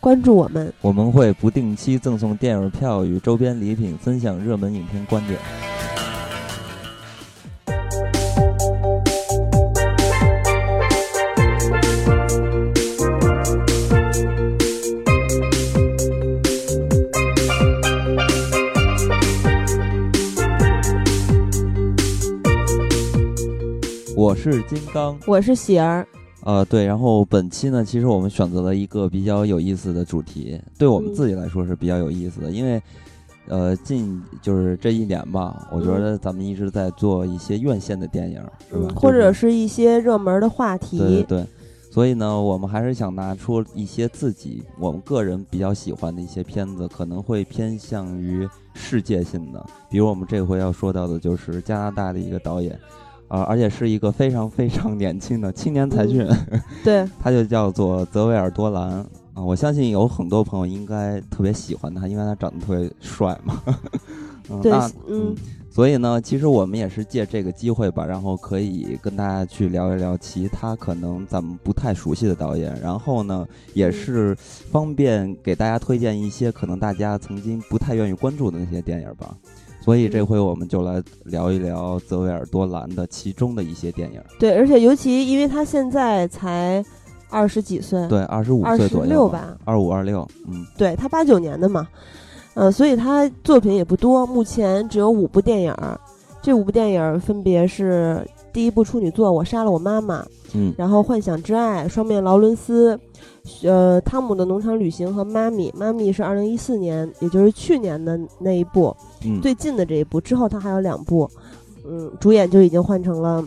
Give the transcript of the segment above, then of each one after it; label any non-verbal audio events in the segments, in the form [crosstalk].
关注我们，我们会不定期赠送电影票与周边礼品，分享热门影片观点。我是金刚，我是喜儿。呃，对，然后本期呢，其实我们选择了一个比较有意思的主题，对我们自己来说是比较有意思的，因为，呃，近就是这一年吧，我觉得咱们一直在做一些院线的电影，是吧？或者是一些热门的话题。对对对，所以呢，我们还是想拿出一些自己我们个人比较喜欢的一些片子，可能会偏向于世界性的，比如我们这回要说到的就是加拿大的一个导演。啊，而且是一个非常非常年轻的青年才俊，[laughs] 对，他就叫做泽维尔多兰啊。我相信有很多朋友应该特别喜欢他，因为他长得特别帅嘛。[laughs] 对，嗯，所以呢，其实我们也是借这个机会吧，然后可以跟大家去聊一聊其他可能咱们不太熟悉的导演，然后呢，也是方便给大家推荐一些可能大家曾经不太愿意关注的那些电影吧。所以这回我们就来聊一聊泽维尔多兰的其中的一些电影。对，而且尤其因为他现在才二十几岁，对，二十五岁左右吧，二五二六，嗯，对他八九年的嘛，呃，所以他作品也不多，目前只有五部电影。这五部电影分别是第一部处女作《我杀了我妈妈》，嗯，然后《幻想之爱》、《双面劳伦斯》。呃，汤姆的农场旅行和妈咪，妈咪是二零一四年，也就是去年的那一部，最近的这一部。之后他还有两部，嗯，主演就已经换成了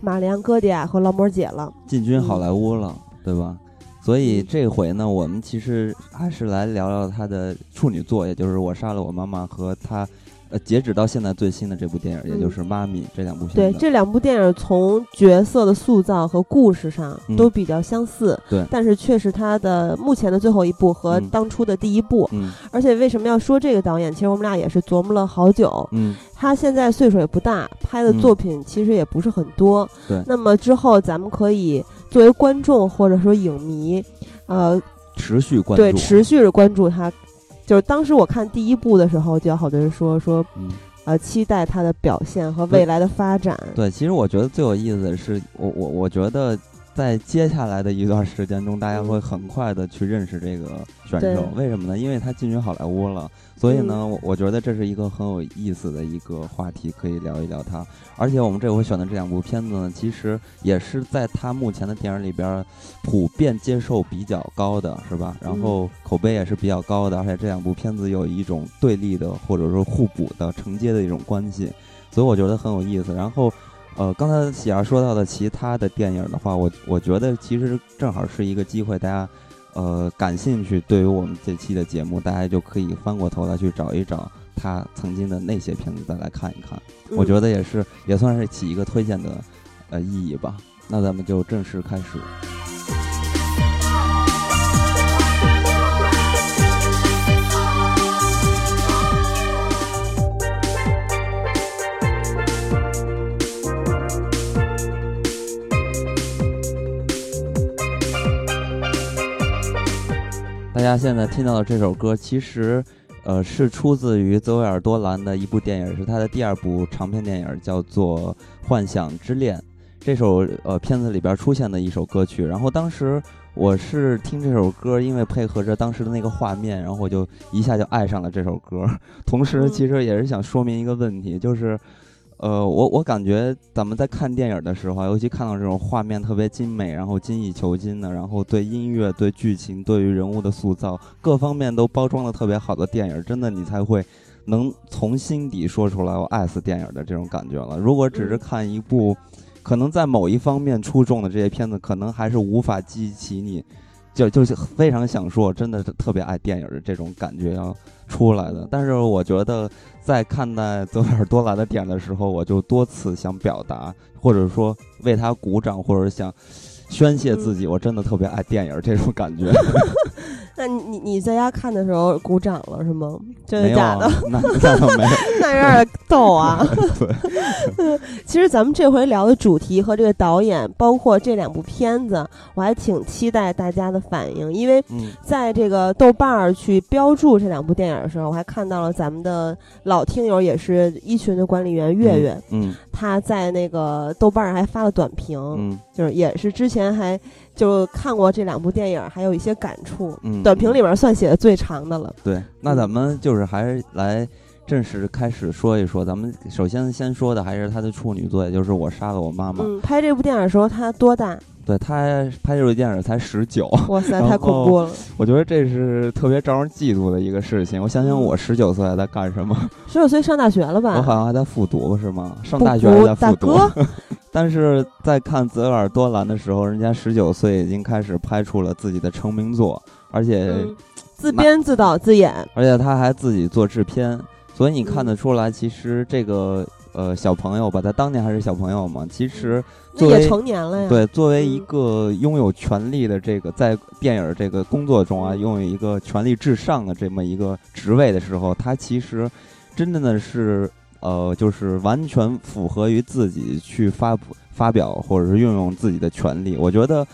玛丽安戈迪亚和劳模姐了，进军好莱坞了，对吧？所以这回呢，我们其实还是来聊聊他的处女作，也就是《我杀了我妈妈》和他。呃，截止到现在最新的这部电影，也就是《妈咪》这两部片，对这两部电影从角色的塑造和故事上都比较相似，对，但是却是他的目前的最后一部和当初的第一部，嗯，而且为什么要说这个导演？其实我们俩也是琢磨了好久，嗯，他现在岁数也不大，拍的作品其实也不是很多，对，那么之后咱们可以作为观众或者说影迷，呃，持续关注，对，持续的关注他。就是当时我看第一部的时候，就有好多人说说，呃，期待他的表现和未来的发展。对，其实我觉得最有意思的是，我我我觉得。在接下来的一段时间中，大家会很快的去认识这个选手。为什么呢？因为他进军好莱坞了，所以呢，我觉得这是一个很有意思的一个话题，可以聊一聊他。而且我们这回选的这两部片子呢，其实也是在他目前的电影里边普遍接受比较高的，是吧？然后口碑也是比较高的，而且这两部片子有一种对立的或者说互补的承接的一种关系，所以我觉得很有意思。然后。呃，刚才喜儿说到的其他的电影的话，我我觉得其实正好是一个机会，大家呃感兴趣，对于我们这期的节目，大家就可以翻过头来去找一找他曾经的那些片子，再来看一看。我觉得也是，也算是起一个推荐的呃意义吧。那咱们就正式开始。大家现在听到的这首歌，其实，呃，是出自于泽维尔多兰的一部电影，是他的第二部长篇电影，叫做《幻想之恋》。这首呃片子里边出现的一首歌曲，然后当时我是听这首歌，因为配合着当时的那个画面，然后我就一下就爱上了这首歌。[laughs] 同时，其实也是想说明一个问题，就是。呃，我我感觉咱们在看电影的时候，尤其看到这种画面特别精美，然后精益求精的，然后对音乐、对剧情、对于人物的塑造各方面都包装的特别好的电影，真的你才会能从心底说出来我爱死电影的这种感觉了。如果只是看一部，可能在某一方面出众的这些片子，可能还是无法激起你。就就是非常想说，真的是特别爱电影的这种感觉要出来的。但是我觉得在看待泽维尔多兰的点的时候，我就多次想表达，或者说为他鼓掌，或者想。宣泄自己，我真的特别爱电影这种感觉。[laughs] 那你你你在家看的时候鼓掌了是吗？真的假的？那那倒没有，[laughs] 那有点逗啊。[laughs] 对，其实咱们这回聊的主题和这个导演，包括这两部片子，我还挺期待大家的反应，因为在这个豆瓣儿去标注这两部电影的时候，我还看到了咱们的老听友，也是一群的管理员月月，嗯，他在那个豆瓣上还发了短评，嗯，就是也是之前还。就看过这两部电影，还有一些感触。嗯，短评里面算写的最长的了。对，那咱们就是还是来正式开始说一说。咱们首先先说的还是他的处女作，也就是《我杀了我妈妈》。嗯，拍这部电影的时候他多大？对他拍这部电影才十九。哇塞，[laughs] 太恐怖了！我觉得这是特别招人嫉妒的一个事情。我想想，我十九岁还在干什么？[laughs] 十九岁上大学了吧？我好像还在复读，是吗？上大学还在复读。[laughs] 但是在看泽尔多兰的时候，人家十九岁已经开始拍出了自己的成名作，而且自编自导自演，而且他还自己做制片，所以你看得出来，其实这个呃小朋友吧，他当年还是小朋友嘛，其实也成年了呀。对，作为一个拥有权力的这个在电影这个工作中啊，拥有一个权力至上的这么一个职位的时候，他其实真正的是。呃，就是完全符合于自己去发布、发表或者是运用自己的权利。我觉得，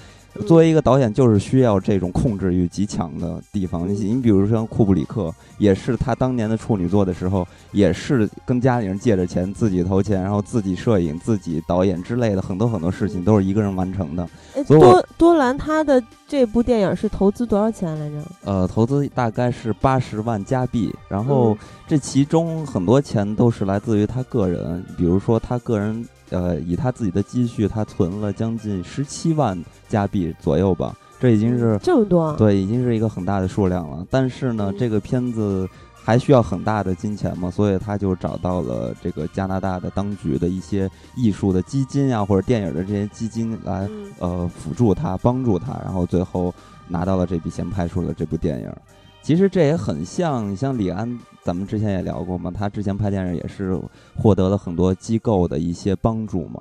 作为一个导演，就是需要这种控制欲极强的地方。你你比如说像库布里克，也是他当年的处女作的时候，也是跟家里人借着钱，自己投钱，然后自己摄影、自己导演之类的很多很多事情都是一个人完成的。多多兰他的这部电影是投资多少钱来着？呃，投资大概是八十万加币，然后这其中很多钱都是来自于他个人，比如说他个人，呃，以他自己的积蓄，他存了将近十七万加币左右吧，这已经是这么多，对，已经是一个很大的数量了。但是呢，这个片子。还需要很大的金钱嘛，所以他就找到了这个加拿大的当局的一些艺术的基金啊，或者电影的这些基金来呃辅助他，帮助他，然后最后拿到了这笔钱，拍出了这部电影。其实这也很像，你像李安，咱们之前也聊过嘛，他之前拍电影也是获得了很多机构的一些帮助嘛。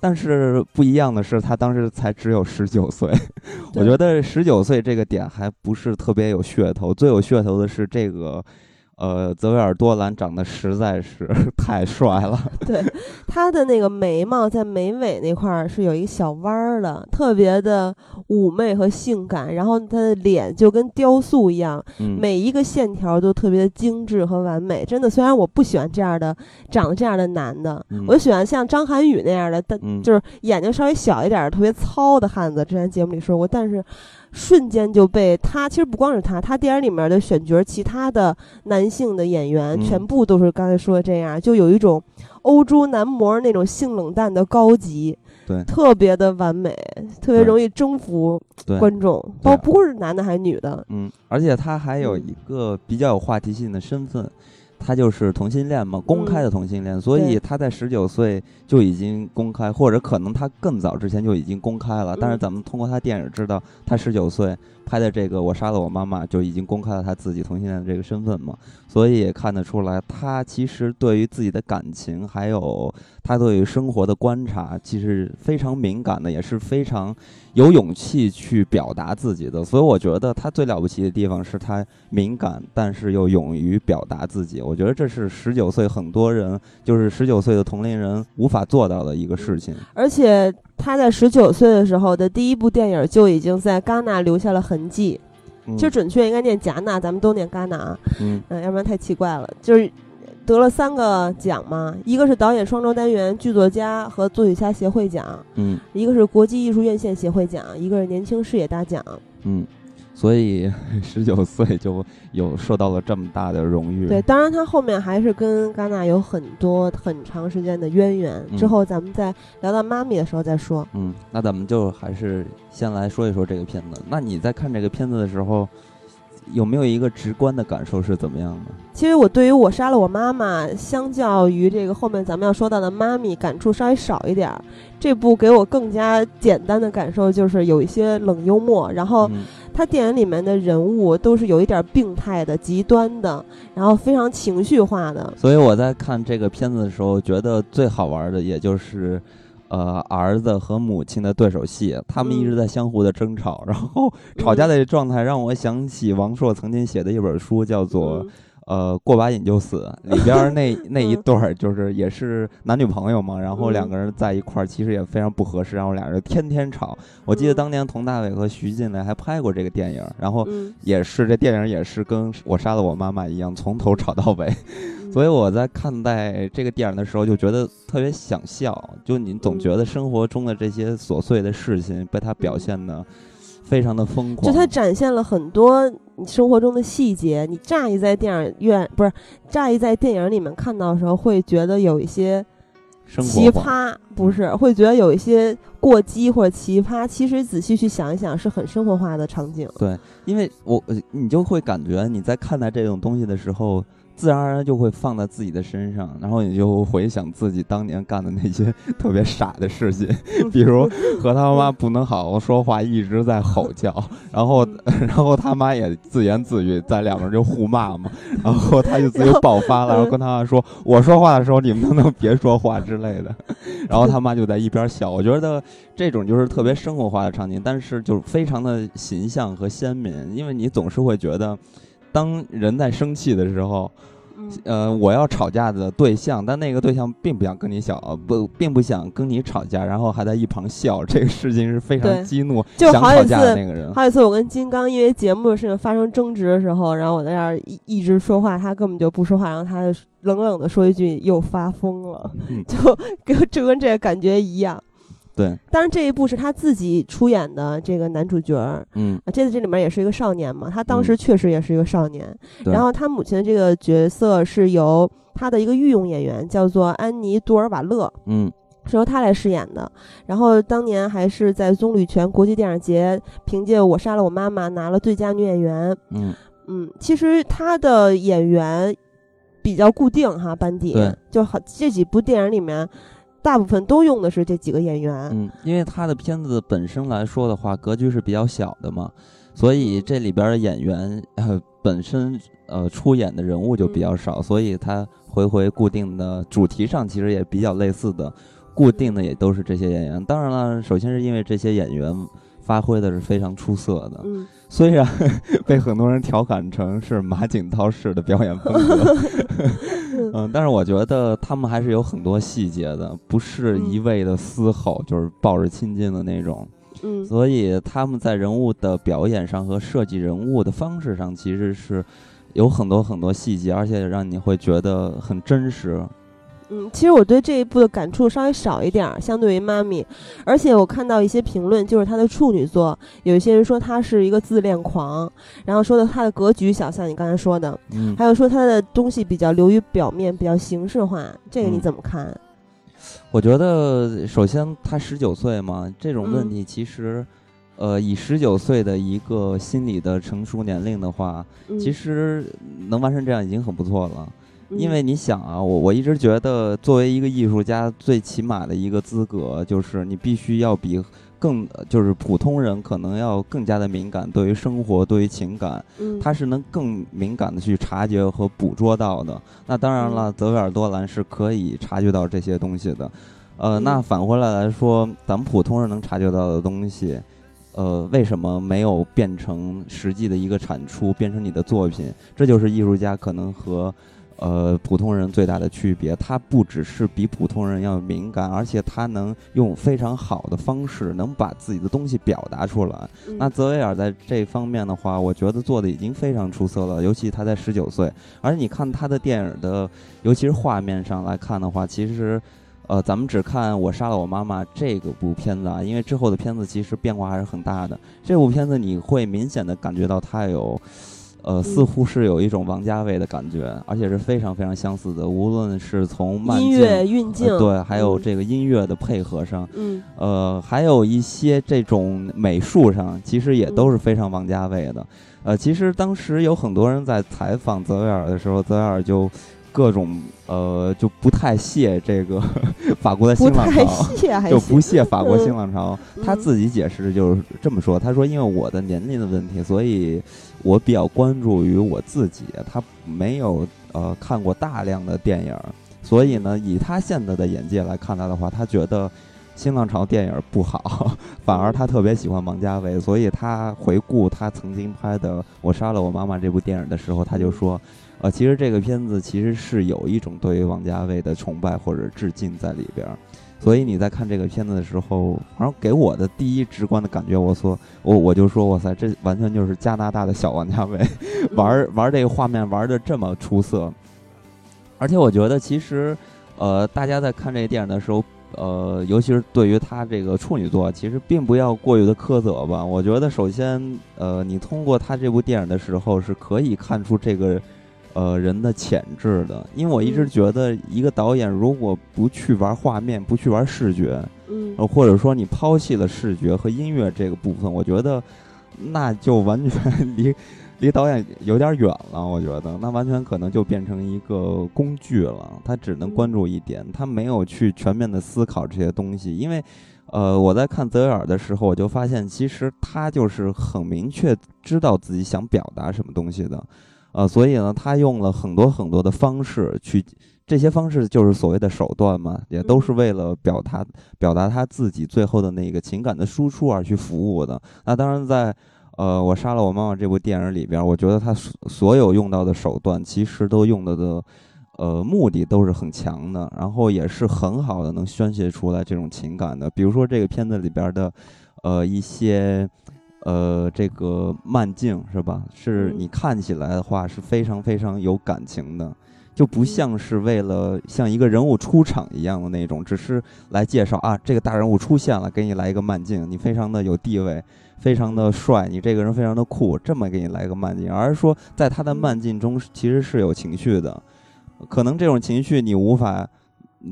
但是不一样的是，他当时才只有十九岁。[laughs] 我觉得十九岁这个点还不是特别有噱头，最有噱头的是这个。呃，泽维尔多兰长得实在是 [laughs] 太帅了。[laughs] 对，他的那个眉毛在眉尾那块儿是有一个小弯儿的，特别的妩媚和性感。然后他的脸就跟雕塑一样，每一个线条都特别的精致和完美。真的，虽然我不喜欢这样的长得这样的男的，我喜欢像张涵予那样的，但就是眼睛稍微小一点、特别糙的汉子。之前节目里说过，但是。瞬间就被他，其实不光是他，他电影里面的选角，其他的男性的演员全部都是刚才说的这样，就有一种欧洲男模那种性冷淡的高级，对，特别的完美，特别容易征服观众，包不过是男的还是女的，嗯，而且他还有一个比较有话题性的身份。他就是同性恋嘛，公开的同性恋，所以他在十九岁就已经公开，或者可能他更早之前就已经公开了。但是咱们通过他电影知道，他十九岁拍的这个《我杀了我妈妈》就已经公开了他自己同性恋的这个身份嘛，所以也看得出来，他其实对于自己的感情，还有他对于生活的观察，其实非常敏感的，也是非常。有勇气去表达自己的，所以我觉得他最了不起的地方是他敏感，但是又勇于表达自己。我觉得这是十九岁很多人，就是十九岁的同龄人无法做到的一个事情。而且他在十九岁的时候的第一部电影就已经在戛纳留下了痕迹，其实准确应该念戛纳，咱们都念戛纳，嗯，要不然太奇怪了，就是。得了三个奖嘛，一个是导演双周单元剧作家和作曲家协会奖，嗯，一个是国际艺术院线协会奖，一个是年轻视野大奖，嗯，所以 [laughs] 十九岁就有受到了这么大的荣誉。对，当然他后面还是跟戛纳有很多很长时间的渊源，之后咱们再聊到妈咪的时候再说。嗯，那咱们就还是先来说一说这个片子。那你在看这个片子的时候？有没有一个直观的感受是怎么样的？其实我对于我杀了我妈妈，相较于这个后面咱们要说到的妈咪，感触稍微少一点儿。这部给我更加简单的感受就是有一些冷幽默，然后他电影里面的人物都是有一点病态的、极端的，然后非常情绪化的。所以我在看这个片子的时候，觉得最好玩的也就是。呃，儿子和母亲的对手戏，他们一直在相互的争吵，然后吵架的状态让我想起王朔曾经写的一本书，叫做《呃过把瘾就死》，里边那 [laughs] 那一对儿就是也是男女朋友嘛，然后两个人在一块儿其实也非常不合适，然后俩人天天吵。我记得当年佟大为和徐静蕾还拍过这个电影，然后也是这电影也是跟我杀了我妈妈一样，从头吵到尾。[laughs] 所以我在看待这个电影的时候，就觉得特别想笑。就你总觉得生活中的这些琐碎的事情被他表现的非常的疯狂。就他展现了很多你生活中的细节。你乍一在电影院不是乍一在电影里面看到的时候，会觉得有一些奇葩，不是会觉得有一些过激或者奇葩。其实仔细去想一想，是很生活化的场景。对，因为我你就会感觉你在看待这种东西的时候。自然而然就会放在自己的身上，然后你就回想自己当年干的那些 [laughs] 特别傻的事情，[laughs] 比如和他妈不能好好说话，一直在吼叫，然后 [laughs] 然后他妈也自言自语，在两个人就互骂嘛，然后他就自己爆发了，然后跟他妈说：“我说话的时候你们能不能别说话之类的。”然后他妈就在一边笑。我觉得这种就是特别生活化的场景，但是就非常的形象和鲜明，因为你总是会觉得。当人在生气的时候，呃，我要吵架的对象，但那个对象并不想跟你小不，并不想跟你吵架，然后还在一旁笑，这个事情是非常激怒想吵架的那个人。好几次我跟金刚因为节目的事情发生争执的时候，然后我在那儿一一直说话，他根本就不说话，然后他冷冷的说一句“又发疯了”，就跟就跟这个感觉一样。对，当然这一部是他自己出演的这个男主角儿，嗯，这次这里面也是一个少年嘛，他当时确实也是一个少年。然后他母亲的这个角色是由他的一个御用演员叫做安妮·杜尔瓦勒，嗯，是由他来饰演的。然后当年还是在棕榈泉国际电影节凭借《我杀了我妈妈》拿了最佳女演员。嗯嗯，其实他的演员比较固定哈，班底就好这几部电影里面。大部分都用的是这几个演员，嗯，因为他的片子本身来说的话，格局是比较小的嘛，所以这里边的演员呃本身呃出演的人物就比较少，所以他回回固定的主题上其实也比较类似的，固定的也都是这些演员。当然了，首先是因为这些演员发挥的是非常出色的，嗯，虽然 [laughs] 被很多人调侃成是马景涛式的表演风格。[laughs] 嗯，但是我觉得他们还是有很多细节的，不是一味的嘶吼，就是抱着亲近的那种。嗯，所以他们在人物的表演上和设计人物的方式上，其实是有很多很多细节，而且让你会觉得很真实。嗯，其实我对这一部的感触稍微少一点儿，相对于妈咪，而且我看到一些评论，就是他的处女作，有一些人说他是一个自恋狂，然后说的他的格局小，像你刚才说的，嗯，还有说他的东西比较流于表面，比较形式化，这个你怎么看？我觉得首先他十九岁嘛，这种问题其实，呃，以十九岁的一个心理的成熟年龄的话，其实能完成这样已经很不错了。因为你想啊，我我一直觉得，作为一个艺术家，最起码的一个资格就是你必须要比更就是普通人可能要更加的敏感，对于生活，对于情感，他是能更敏感的去察觉和捕捉到的。那当然了，泽维尔多兰是可以察觉到这些东西的。呃，那反过来来说，咱们普通人能察觉到的东西，呃，为什么没有变成实际的一个产出，变成你的作品？这就是艺术家可能和。呃，普通人最大的区别，他不只是比普通人要敏感，而且他能用非常好的方式，能把自己的东西表达出来。那泽维尔在这方面的话，我觉得做的已经非常出色了，尤其他在十九岁。而且你看他的电影的，尤其是画面上来看的话，其实，呃，咱们只看《我杀了我妈妈》这个部片子啊，因为之后的片子其实变化还是很大的。这部片子你会明显的感觉到他有。呃，似乎是有一种王家卫的感觉，而且是非常非常相似的。无论是从音乐运镜，对，还有这个音乐的配合上，嗯，呃，还有一些这种美术上，其实也都是非常王家卫的。呃，其实当时有很多人在采访泽维尔的时候，泽维尔就。各种呃就不太屑这个 [laughs] 法国的新浪潮，就不屑法国新浪潮。他自己解释就是这么说：“他说，因为我的年龄的问题，所以我比较关注于我自己。他没有呃看过大量的电影，所以呢，以他现在的眼界来看他的话，他觉得新浪潮电影不好，[laughs] 反而他特别喜欢王家卫。所以他回顾他曾经拍的《我杀了我妈妈》这部电影的时候，他就说。”呃，其实这个片子其实是有一种对于王家卫的崇拜或者致敬在里边儿，所以你在看这个片子的时候，反正给我的第一直观的感觉，我说我我就说，哇塞，这完全就是加拿大的小王家卫，玩玩这个画面玩的这么出色，而且我觉得其实，呃，大家在看这个电影的时候，呃，尤其是对于他这个处女作，其实并不要过于的苛责吧。我觉得首先，呃，你通过他这部电影的时候，是可以看出这个。呃，人的潜质的，因为我一直觉得，一个导演如果不去玩画面，不去玩视觉，嗯，或者说你抛弃了视觉和音乐这个部分，我觉得那就完全 [laughs] 离离导演有点远了。我觉得那完全可能就变成一个工具了，他只能关注一点，他没有去全面的思考这些东西。因为，呃，我在看泽维尔的时候，我就发现，其实他就是很明确知道自己想表达什么东西的。呃，所以呢，他用了很多很多的方式去，这些方式就是所谓的手段嘛，也都是为了表达表达他自己最后的那个情感的输出而去服务的。那当然，在呃，我杀了我妈妈这部电影里边，我觉得他所所有用到的手段，其实都用的的，呃，目的都是很强的，然后也是很好的能宣泄出来这种情感的。比如说这个片子里边的，呃，一些。呃，这个慢镜是吧？是你看起来的话是非常非常有感情的，就不像是为了像一个人物出场一样的那种，只是来介绍啊，这个大人物出现了，给你来一个慢镜，你非常的有地位，非常的帅，你这个人非常的酷，这么给你来个慢镜，而是说在他的慢镜中其实是有情绪的，可能这种情绪你无法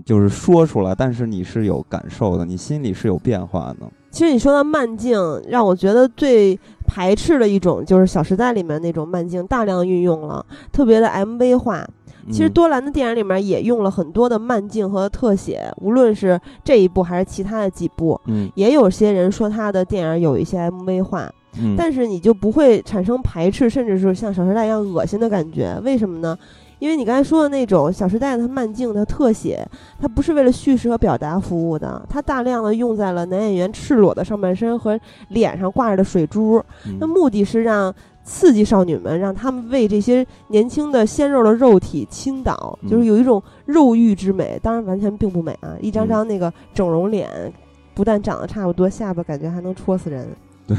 就是说出来，但是你是有感受的，你心里是有变化的。其实你说到慢镜，让我觉得最排斥的一种就是《小时代》里面那种慢镜，大量运用了，特别的 MV 化。其实多兰的电影里面也用了很多的慢镜和特写，无论是这一部还是其他的几部，嗯，也有些人说他的电影有一些 MV 化，嗯，但是你就不会产生排斥，甚至是像《小时代》一样恶心的感觉，为什么呢？因为你刚才说的那种《小时代》的慢镜它特写，它不是为了叙事和表达服务的，它大量的用在了男演员赤裸的上半身和脸上挂着的水珠，那目的是让刺激少女们，让她们为这些年轻的鲜肉的肉体倾倒，就是有一种肉欲之美。当然，完全并不美啊，一张张那个整容脸，不但长得差不多，下巴感觉还能戳死人。[laughs] 对，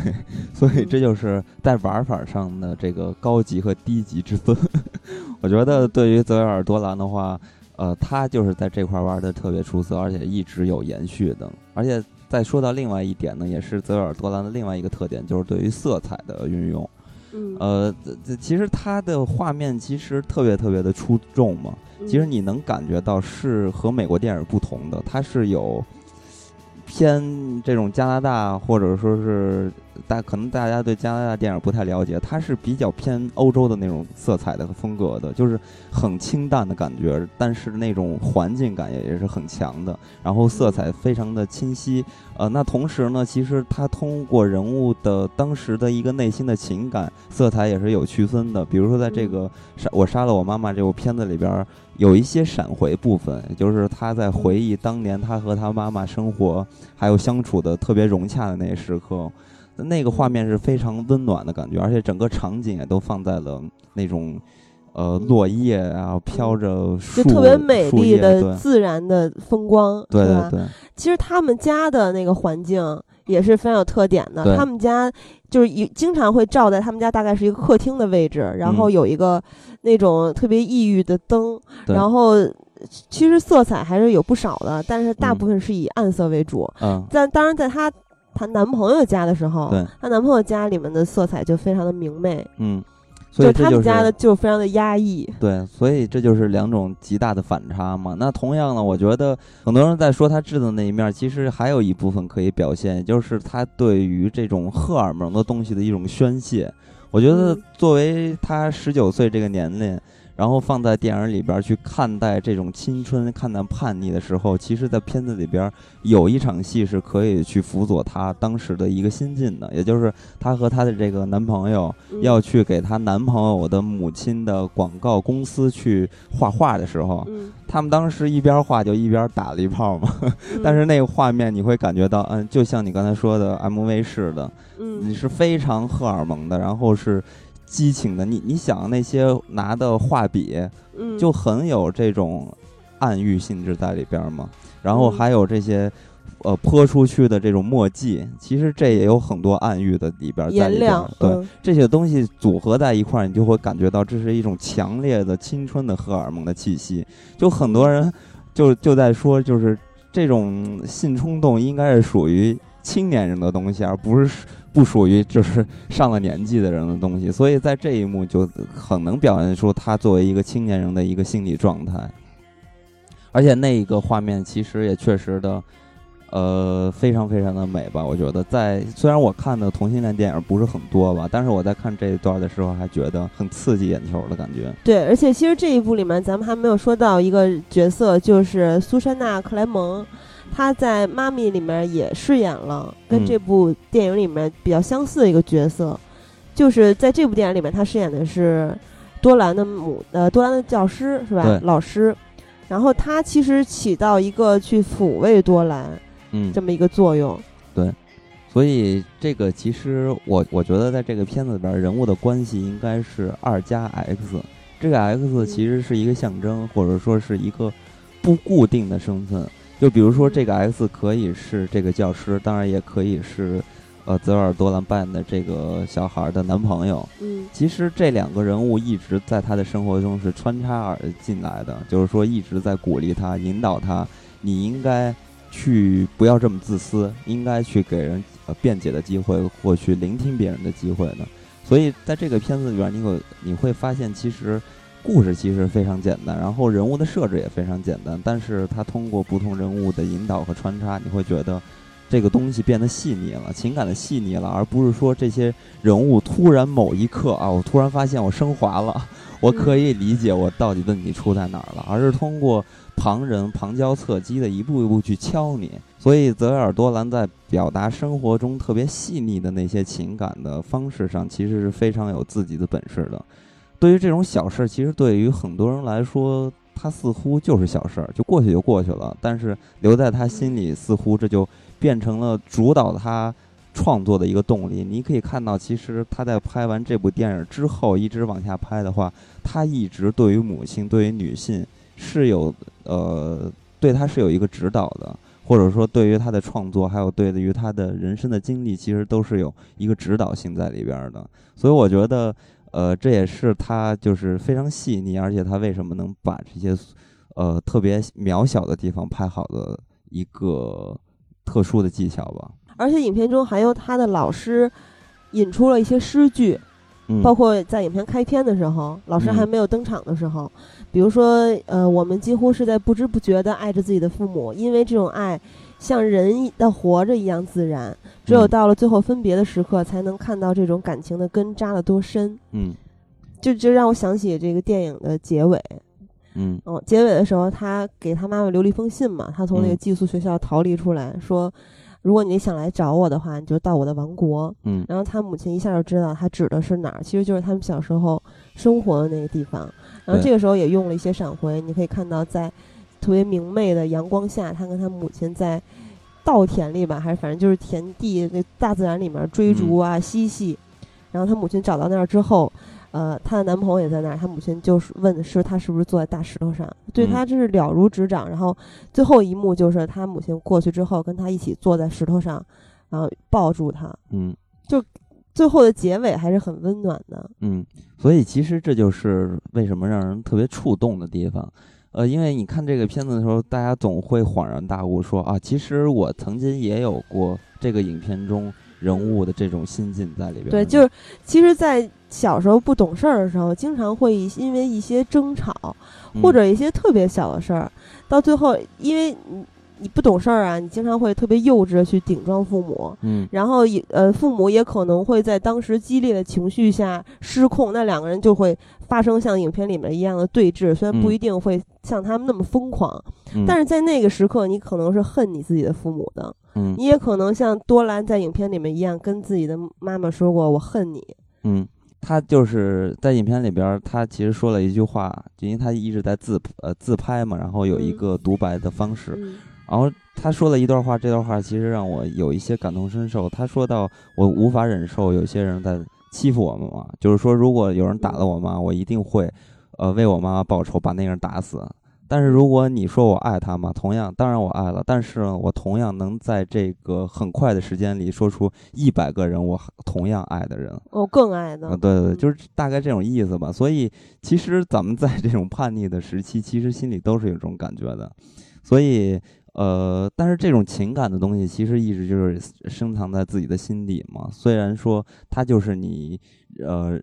所以这就是在玩法上的这个高级和低级之分。我觉得对于泽维尔多兰的话，呃，他就是在这块玩的特别出色，而且一直有延续的。而且再说到另外一点呢，也是泽维尔多兰的另外一个特点，就是对于色彩的运用。嗯，呃，其实它的画面其实特别特别的出众嘛。其实你能感觉到是和美国电影不同的，它是有。偏这种加拿大，或者说是大，可能大家对加拿大电影不太了解，它是比较偏欧洲的那种色彩的风格的，就是很清淡的感觉，但是那种环境感也也是很强的，然后色彩非常的清晰。呃，那同时呢，其实它通过人物的当时的一个内心的情感，色彩也是有区分的。比如说在这个杀我杀了我妈妈这部片子里边。有一些闪回部分，就是他在回忆当年他和他妈妈生活还有相处的特别融洽的那些时刻，那个画面是非常温暖的感觉，而且整个场景也都放在了那种呃落叶啊飘着树，就特别美丽的自然的风光，对对对。其实他们家的那个环境也是非常有特点的，他们家。就是一经常会照在他们家，大概是一个客厅的位置，然后有一个那种特别抑郁的灯，然后其实色彩还是有不少的，但是大部分是以暗色为主。嗯，但当然在她男朋友家的时候，她男朋友家里面的色彩就非常的明媚。嗯，所以他们家的就非常的压抑。对，所以这就是两种极大的反差嘛。那同样呢，我觉得很多人在说他智的那一面，其实还有一部分可以表现，就是她对于这种荷尔蒙的东西的一种宣泄。我觉得作为她十九岁这个年龄。然后放在电影里边去看待这种青春、看待叛逆的时候，其实，在片子里边有一场戏是可以去辅佐她当时的一个心境的，也就是她和她的这个男朋友要去给她男朋友的母亲的广告公司去画画的时候，他们当时一边画就一边打了一炮嘛。[laughs] 但是那个画面你会感觉到，嗯，就像你刚才说的 MV 似的，你是非常荷尔蒙的，然后是。激情的，你你想那些拿的画笔，就很有这种暗喻性质在里边嘛。然后还有这些，呃，泼出去的这种墨迹，其实这也有很多暗喻的里边在里边。对这些东西组合在一块儿，你就会感觉到这是一种强烈的青春的荷尔蒙的气息。就很多人就就在说，就是这种性冲动应该是属于青年人的东西，而不是。不属于就是上了年纪的人的东西，所以在这一幕就很能表现出他作为一个青年人的一个心理状态，而且那一个画面其实也确实的，呃，非常非常的美吧。我觉得在虽然我看的同性恋电影不是很多吧，但是我在看这一段的时候还觉得很刺激眼球的感觉。对，而且其实这一部里面咱们还没有说到一个角色，就是苏珊娜·克莱蒙。他在《妈咪》里面也饰演了跟这部电影里面比较相似的一个角色，就是在这部电影里面，他饰演的是多兰的母呃多兰的教师是吧？老师。然后他其实起到一个去抚慰多兰，嗯，这么一个作用。对，所以这个其实我我觉得在这个片子里边，人物的关系应该是二加 X。这个 X 其实是一个象征，或者说是一个不固定的身份。就比如说，这个 X 可以是这个教师，当然也可以是，呃，泽尔多兰扮的这个小孩的男朋友。嗯，其实这两个人物一直在他的生活中是穿插而进来的，就是说一直在鼓励他、引导他，你应该去不要这么自私，应该去给人呃辩解的机会，或去聆听别人的机会的。所以在这个片子里边，你会你会发现，其实。故事其实非常简单，然后人物的设置也非常简单，但是它通过不同人物的引导和穿插，你会觉得这个东西变得细腻了，情感的细腻了，而不是说这些人物突然某一刻啊，我突然发现我升华了，[laughs] 我可以理解我到底问题出在哪儿了，而是通过旁人旁敲侧击的一步一步去敲你。所以泽尔多兰在表达生活中特别细腻的那些情感的方式上，其实是非常有自己的本事的。对于这种小事，其实对于很多人来说，他似乎就是小事儿，就过去就过去了。但是留在他心里，似乎这就变成了主导他创作的一个动力。你可以看到，其实他在拍完这部电影之后，一直往下拍的话，他一直对于母亲、对于女性是有呃，对他是有一个指导的，或者说对于他的创作，还有对于他的人生的经历，其实都是有一个指导性在里边的。所以我觉得。呃，这也是他就是非常细腻，而且他为什么能把这些，呃，特别渺小的地方拍好的一个特殊的技巧吧。而且影片中还有他的老师引出了一些诗句，包括在影片开篇的时候，老师还没有登场的时候，比如说，呃，我们几乎是在不知不觉的爱着自己的父母，因为这种爱。像人的活着一样自然，只有到了最后分别的时刻，才能看到这种感情的根扎得多深。嗯，就就让我想起这个电影的结尾。嗯，哦，结尾的时候，他给他妈妈留了一封信嘛，他从那个寄宿学校逃离出来，说，如果你想来找我的话，你就到我的王国。嗯，然后他母亲一下就知道他指的是哪儿，其实就是他们小时候生活的那个地方。然后这个时候也用了一些闪回，你可以看到在。特别明媚的阳光下，他跟他母亲在稻田里吧，还是反正就是田地那大自然里面追逐啊嬉戏。然后他母亲找到那儿之后，呃，她的男朋友也在那儿。他母亲就是问是他是不是坐在大石头上，对他真是了如指掌。然后最后一幕就是他母亲过去之后，跟他一起坐在石头上，然后抱住他。嗯，就最后的结尾还是很温暖的。嗯，所以其实这就是为什么让人特别触动的地方。呃，因为你看这个片子的时候，大家总会恍然大悟，说啊，其实我曾经也有过这个影片中人物的这种心境在里边。对，就是其实，在小时候不懂事儿的时候，经常会因为一些争吵，或者一些特别小的事儿，到最后，因为你你不懂事儿啊，你经常会特别幼稚的去顶撞父母，嗯，然后也呃，父母也可能会在当时激烈的情绪下失控，那两个人就会发生像影片里面一样的对峙，虽然不一定会像他们那么疯狂，但是在那个时刻，你可能是恨你自己的父母的。嗯，你也可能像多兰在影片里面一样，跟自己的妈妈说过“我恨你”。嗯，他就是在影片里边，他其实说了一句话，就因为他一直在自呃自拍嘛，然后有一个独白的方式，然后他说了一段话，这段话其实让我有一些感同身受。他说到：“我无法忍受有些人在欺负我们嘛，就是说，如果有人打了我妈，我一定会呃为我妈妈报仇，把那个人打死。”但是如果你说我爱他嘛，同样当然我爱了，但是我同样能在这个很快的时间里说出一百个人我同样爱的人，我更爱的，对对对，就是大概这种意思吧。所以其实咱们在这种叛逆的时期，其实心里都是有这种感觉的。所以呃，但是这种情感的东西，其实一直就是深藏在自己的心底嘛。虽然说它就是你呃。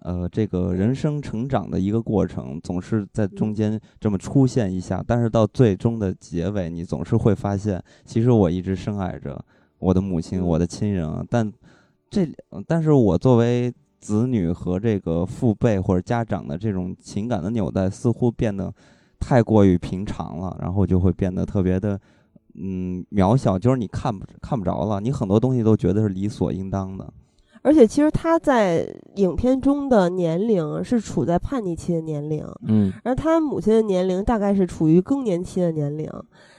呃，这个人生成长的一个过程，总是在中间这么出现一下，但是到最终的结尾，你总是会发现，其实我一直深爱着我的母亲，我的亲人啊。但这，但是我作为子女和这个父辈或者家长的这种情感的纽带，似乎变得太过于平常了，然后就会变得特别的，嗯，渺小，就是你看不看不着了，你很多东西都觉得是理所应当的。而且其实他在影片中的年龄是处在叛逆期的年龄，嗯，而他母亲的年龄大概是处于更年期的年龄，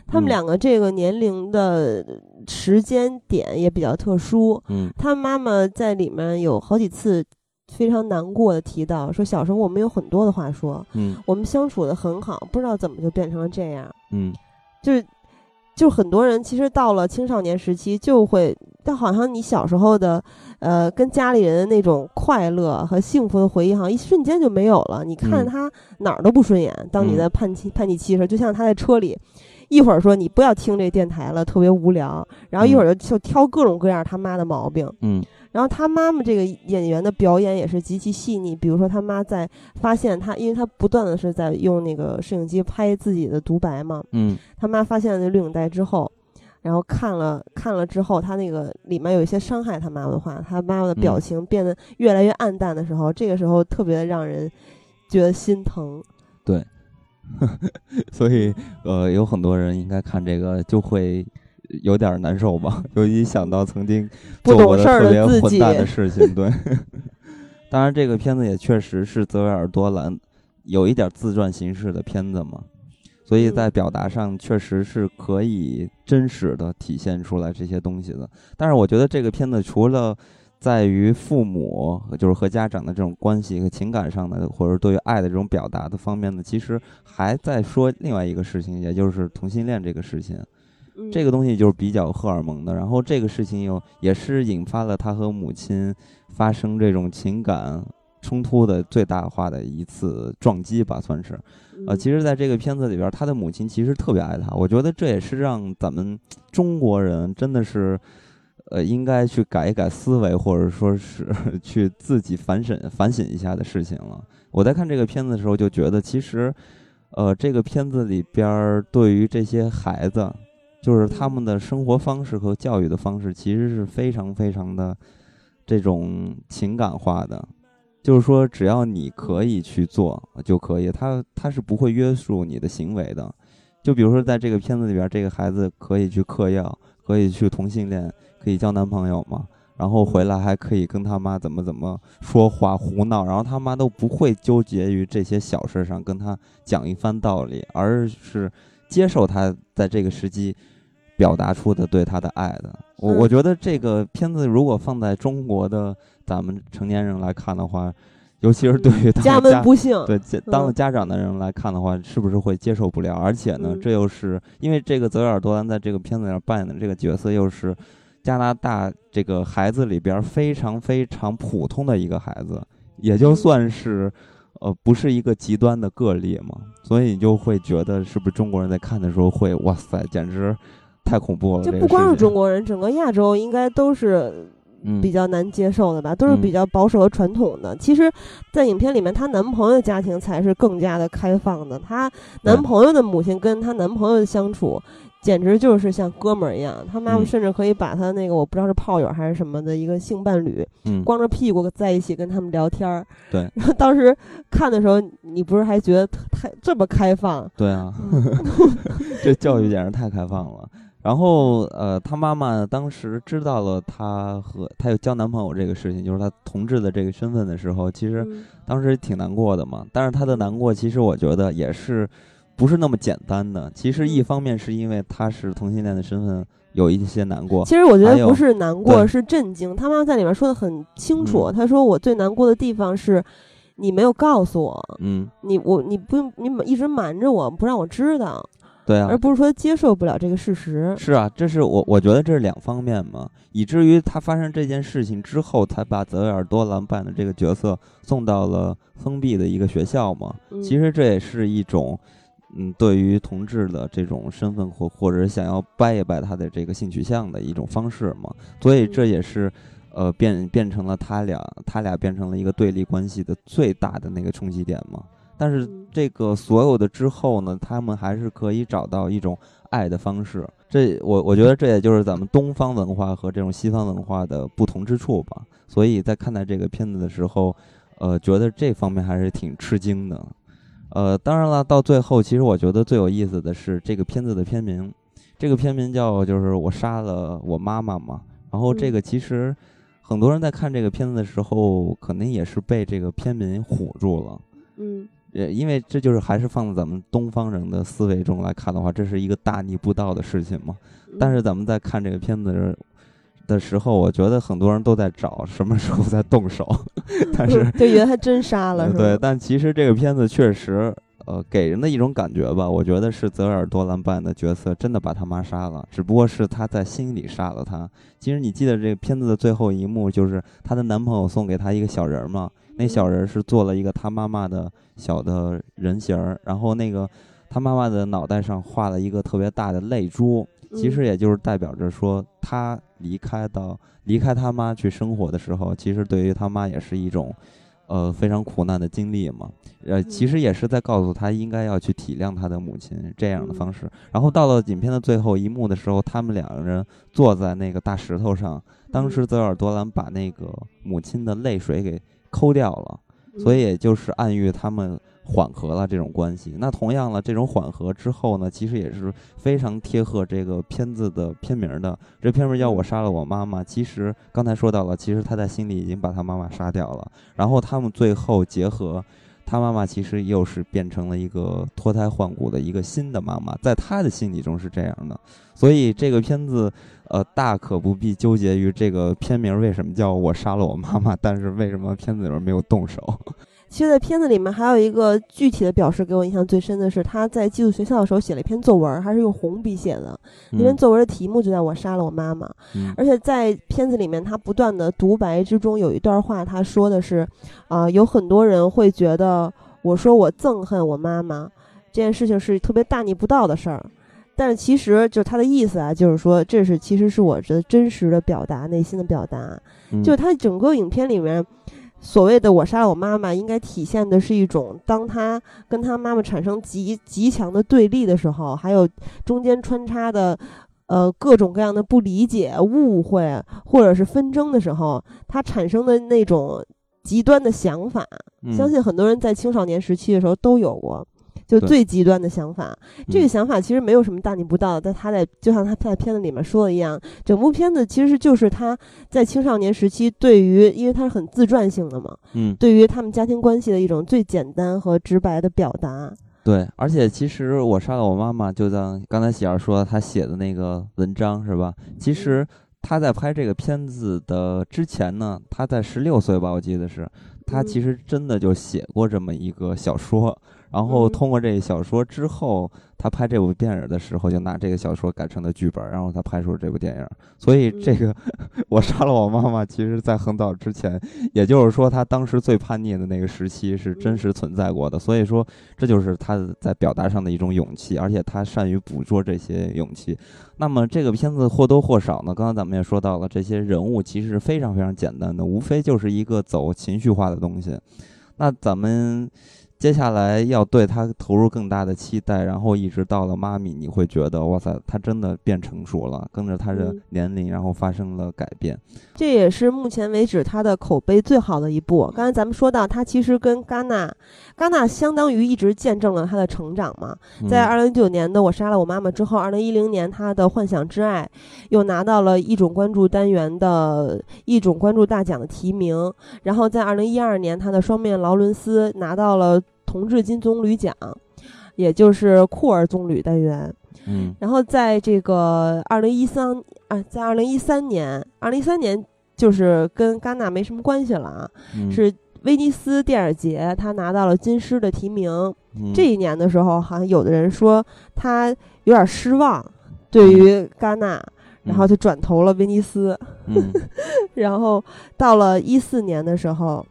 他们两个这个年龄的时间点也比较特殊，嗯，他妈妈在里面有好几次非常难过的提到说，小时候我们有很多的话说，嗯，我们相处的很好，不知道怎么就变成了这样，嗯，就是。就很多人其实到了青少年时期，就会，但好像你小时候的，呃，跟家里人的那种快乐和幸福的回忆，好像一瞬间就没有了。你看他哪儿都不顺眼。当你在叛逆叛逆期时，就像他在车里，一会儿说你不要听这电台了，特别无聊，然后一会儿就就挑各种各样他妈的毛病。嗯。然后他妈妈这个演员的表演也是极其细腻，比如说他妈在发现他，因为他不断的是在用那个摄影机拍自己的独白嘛，嗯，他妈发现了那录影带之后，然后看了看了之后，他那个里面有一些伤害他妈妈的话，他妈妈的表情变得越来越暗淡的时候，这个时候特别的让人觉得心疼。对，[laughs] 所以呃，有很多人应该看这个就会。有点难受吧？[laughs] 尤其想到曾经做过的特别混蛋的事情，对。[laughs] 当然，这个片子也确实是泽维尔多兰有一点自传形式的片子嘛，所以在表达上确实是可以真实的体现出来这些东西的。但是，我觉得这个片子除了在于父母就是和家长的这种关系和情感上的，或者对于爱的这种表达的方面呢，其实还在说另外一个事情，也就是同性恋这个事情。这个东西就是比较荷尔蒙的，然后这个事情又也是引发了他和母亲发生这种情感冲突的最大化的一次撞击吧，算是。呃，其实，在这个片子里边，他的母亲其实特别爱他，我觉得这也是让咱们中国人真的是，呃，应该去改一改思维，或者说是 [laughs] 去自己反省反省一下的事情了。我在看这个片子的时候，就觉得其实，呃，这个片子里边对于这些孩子。就是他们的生活方式和教育的方式，其实是非常非常的这种情感化的。就是说，只要你可以去做就可以，他他是不会约束你的行为的。就比如说，在这个片子里边，这个孩子可以去嗑药，可以去同性恋，可以交男朋友嘛，然后回来还可以跟他妈怎么怎么说话胡闹，然后他妈都不会纠结于这些小事上跟他讲一番道理，而是接受他在这个时机。表达出的对他的爱的，我我觉得这个片子如果放在中国的咱们成年人来看的话，尤其是对于家门不幸，对当了家长的人来看的话，是不是会接受不了？而且呢，这又是因为这个泽尔多兰在这个片子里扮演的这个角色，又是加拿大这个孩子里边非常非常普通的一个孩子，也就算是呃不是一个极端的个例嘛，所以你就会觉得是不是中国人在看的时候会哇塞，简直。太恐怖了！就不光是中国人，整个亚洲应该都是比较难接受的吧，都是比较保守和传统的。其实，在影片里面，她男朋友的家庭才是更加的开放的。她男朋友的母亲跟她男朋友的相处。简直就是像哥们儿一样，他妈妈甚至可以把她那个我不知道是炮友还是什么的一个性伴侣，光着屁股在一起跟他们聊天儿。对，然 [laughs] 后当时看的时候，你不是还觉得太这么开放？对啊，[laughs] 这教育简直太开放了。然后呃，他妈妈当时知道了他和他有交男朋友这个事情，就是他同志的这个身份的时候，其实当时挺难过的嘛。但是他的难过，其实我觉得也是。不是那么简单的。其实一方面是因为他是同性恋的身份有一些难过。其实我觉得不是难过，是震惊。他妈在里面说的很清楚，他说我最难过的地方是，你没有告诉我，嗯，你我你不用你一直瞒着我不让我知道，对啊，而不是说接受不了这个事实。是啊，这是我我觉得这是两方面嘛，以至于他发生这件事情之后，才把泽维尔多兰扮的这个角色送到了封闭的一个学校嘛。其实这也是一种。嗯，对于同志的这种身份或或者想要掰一掰他的这个性取向的一种方式嘛，所以这也是，呃，变变成了他俩他俩变成了一个对立关系的最大的那个冲击点嘛。但是这个所有的之后呢，他们还是可以找到一种爱的方式。这我我觉得这也就是咱们东方文化和这种西方文化的不同之处吧。所以在看待这个片子的时候，呃，觉得这方面还是挺吃惊的。呃，当然了，到最后，其实我觉得最有意思的是这个片子的片名，这个片名叫就是我杀了我妈妈嘛。然后这个其实很多人在看这个片子的时候，肯定也是被这个片名唬住了。嗯，呃，因为这就是还是放在咱们东方人的思维中来看的话，这是一个大逆不道的事情嘛。但是咱们在看这个片子。的时候，我觉得很多人都在找什么时候在动手，[laughs] 但是就觉得他真杀了，对。但其实这个片子确实，呃，给人的一种感觉吧，我觉得是泽尔多兰扮的角色真的把他妈杀了，只不过是他在心里杀了他。其实你记得这个片子的最后一幕，就是她的男朋友送给她一个小人嘛，那小人是做了一个她妈妈的小的人形儿，然后那个她妈妈的脑袋上画了一个特别大的泪珠。其实也就是代表着说，他离开到离开他妈去生活的时候，其实对于他妈也是一种，呃，非常苦难的经历嘛。呃，其实也是在告诉他应该要去体谅他的母亲这样的方式。然后到了影片的最后一幕的时候，他们两个人坐在那个大石头上，当时泽尔多兰把那个母亲的泪水给抠掉了，所以也就是暗喻他们。缓和了这种关系，那同样了，这种缓和之后呢，其实也是非常贴合这个片子的片名的。这片名叫我杀了我妈妈。其实刚才说到了，其实他在心里已经把他妈妈杀掉了。然后他们最后结合，他妈妈其实又是变成了一个脱胎换骨的一个新的妈妈，在他的心里中是这样的。所以这个片子，呃，大可不必纠结于这个片名为什么叫我杀了我妈妈，但是为什么片子里面没有动手？其实，在片子里面还有一个具体的表示，给我印象最深的是他在寄宿学校的时候写了一篇作文，还是用红笔写的。那篇作文的题目就叫我杀了我妈妈。而且在片子里面，他不断的独白之中有一段话，他说的是：啊，有很多人会觉得我说我憎恨我妈妈这件事情是特别大逆不道的事儿，但是其实就他的意思啊，就是说这是其实是我的真实的表达，内心的表达。就是他整个影片里面。所谓的我杀了我妈妈，应该体现的是一种，当他跟他妈妈产生极极强的对立的时候，还有中间穿插的，呃，各种各样的不理解、误会或者是纷争的时候，他产生的那种极端的想法，相信很多人在青少年时期的时候都有过。就最极端的想法，这个想法其实没有什么大逆不道。但他在就像他在片子里面说的一样，整部片子其实就是他在青少年时期对于，因为他是很自传性的嘛，嗯，对于他们家庭关系的一种最简单和直白的表达。对，而且其实我杀了我妈妈，就像刚才喜儿说他写的那个文章是吧？其实他在拍这个片子的之前呢，他在十六岁吧，我记得是，他其实真的就写过这么一个小说。然后通过这个小说之后。他拍这部电影的时候就拿这个小说改成了剧本，然后他拍出了这部电影。所以这个 [laughs] 我杀了我妈妈，其实在很早之前，也就是说他当时最叛逆的那个时期是真实存在过的。所以说这就是他在表达上的一种勇气，而且他善于捕捉这些勇气。那么这个片子或多或少呢，刚刚咱们也说到了，这些人物其实非常非常简单的，无非就是一个走情绪化的东西。那咱们。接下来要对他投入更大的期待，然后一直到了妈咪，你会觉得哇塞，他真的变成熟了，跟着他的年龄，然后发生了改变。这也是目前为止他的口碑最好的一部。刚才咱们说到，他其实跟戛纳，戛纳相当于一直见证了他的成长嘛。在二零一九年的《我杀了我妈妈》之后，二零一零年他的《幻想之爱》又拿到了一种关注单元的一种关注大奖的提名，然后在二零一二年他的《双面劳伦斯》拿到了。同志金棕榈奖，也就是酷儿棕榈单元。嗯，然后在这个二零一三啊，在二零一三年，二零一三年就是跟戛纳没什么关系了啊，是威尼斯电影节，他拿到了金狮的提名。这一年的时候，好像有的人说他有点失望，对于戛纳，然后就转投了威尼斯。[laughs] 然后到了一四年的时候，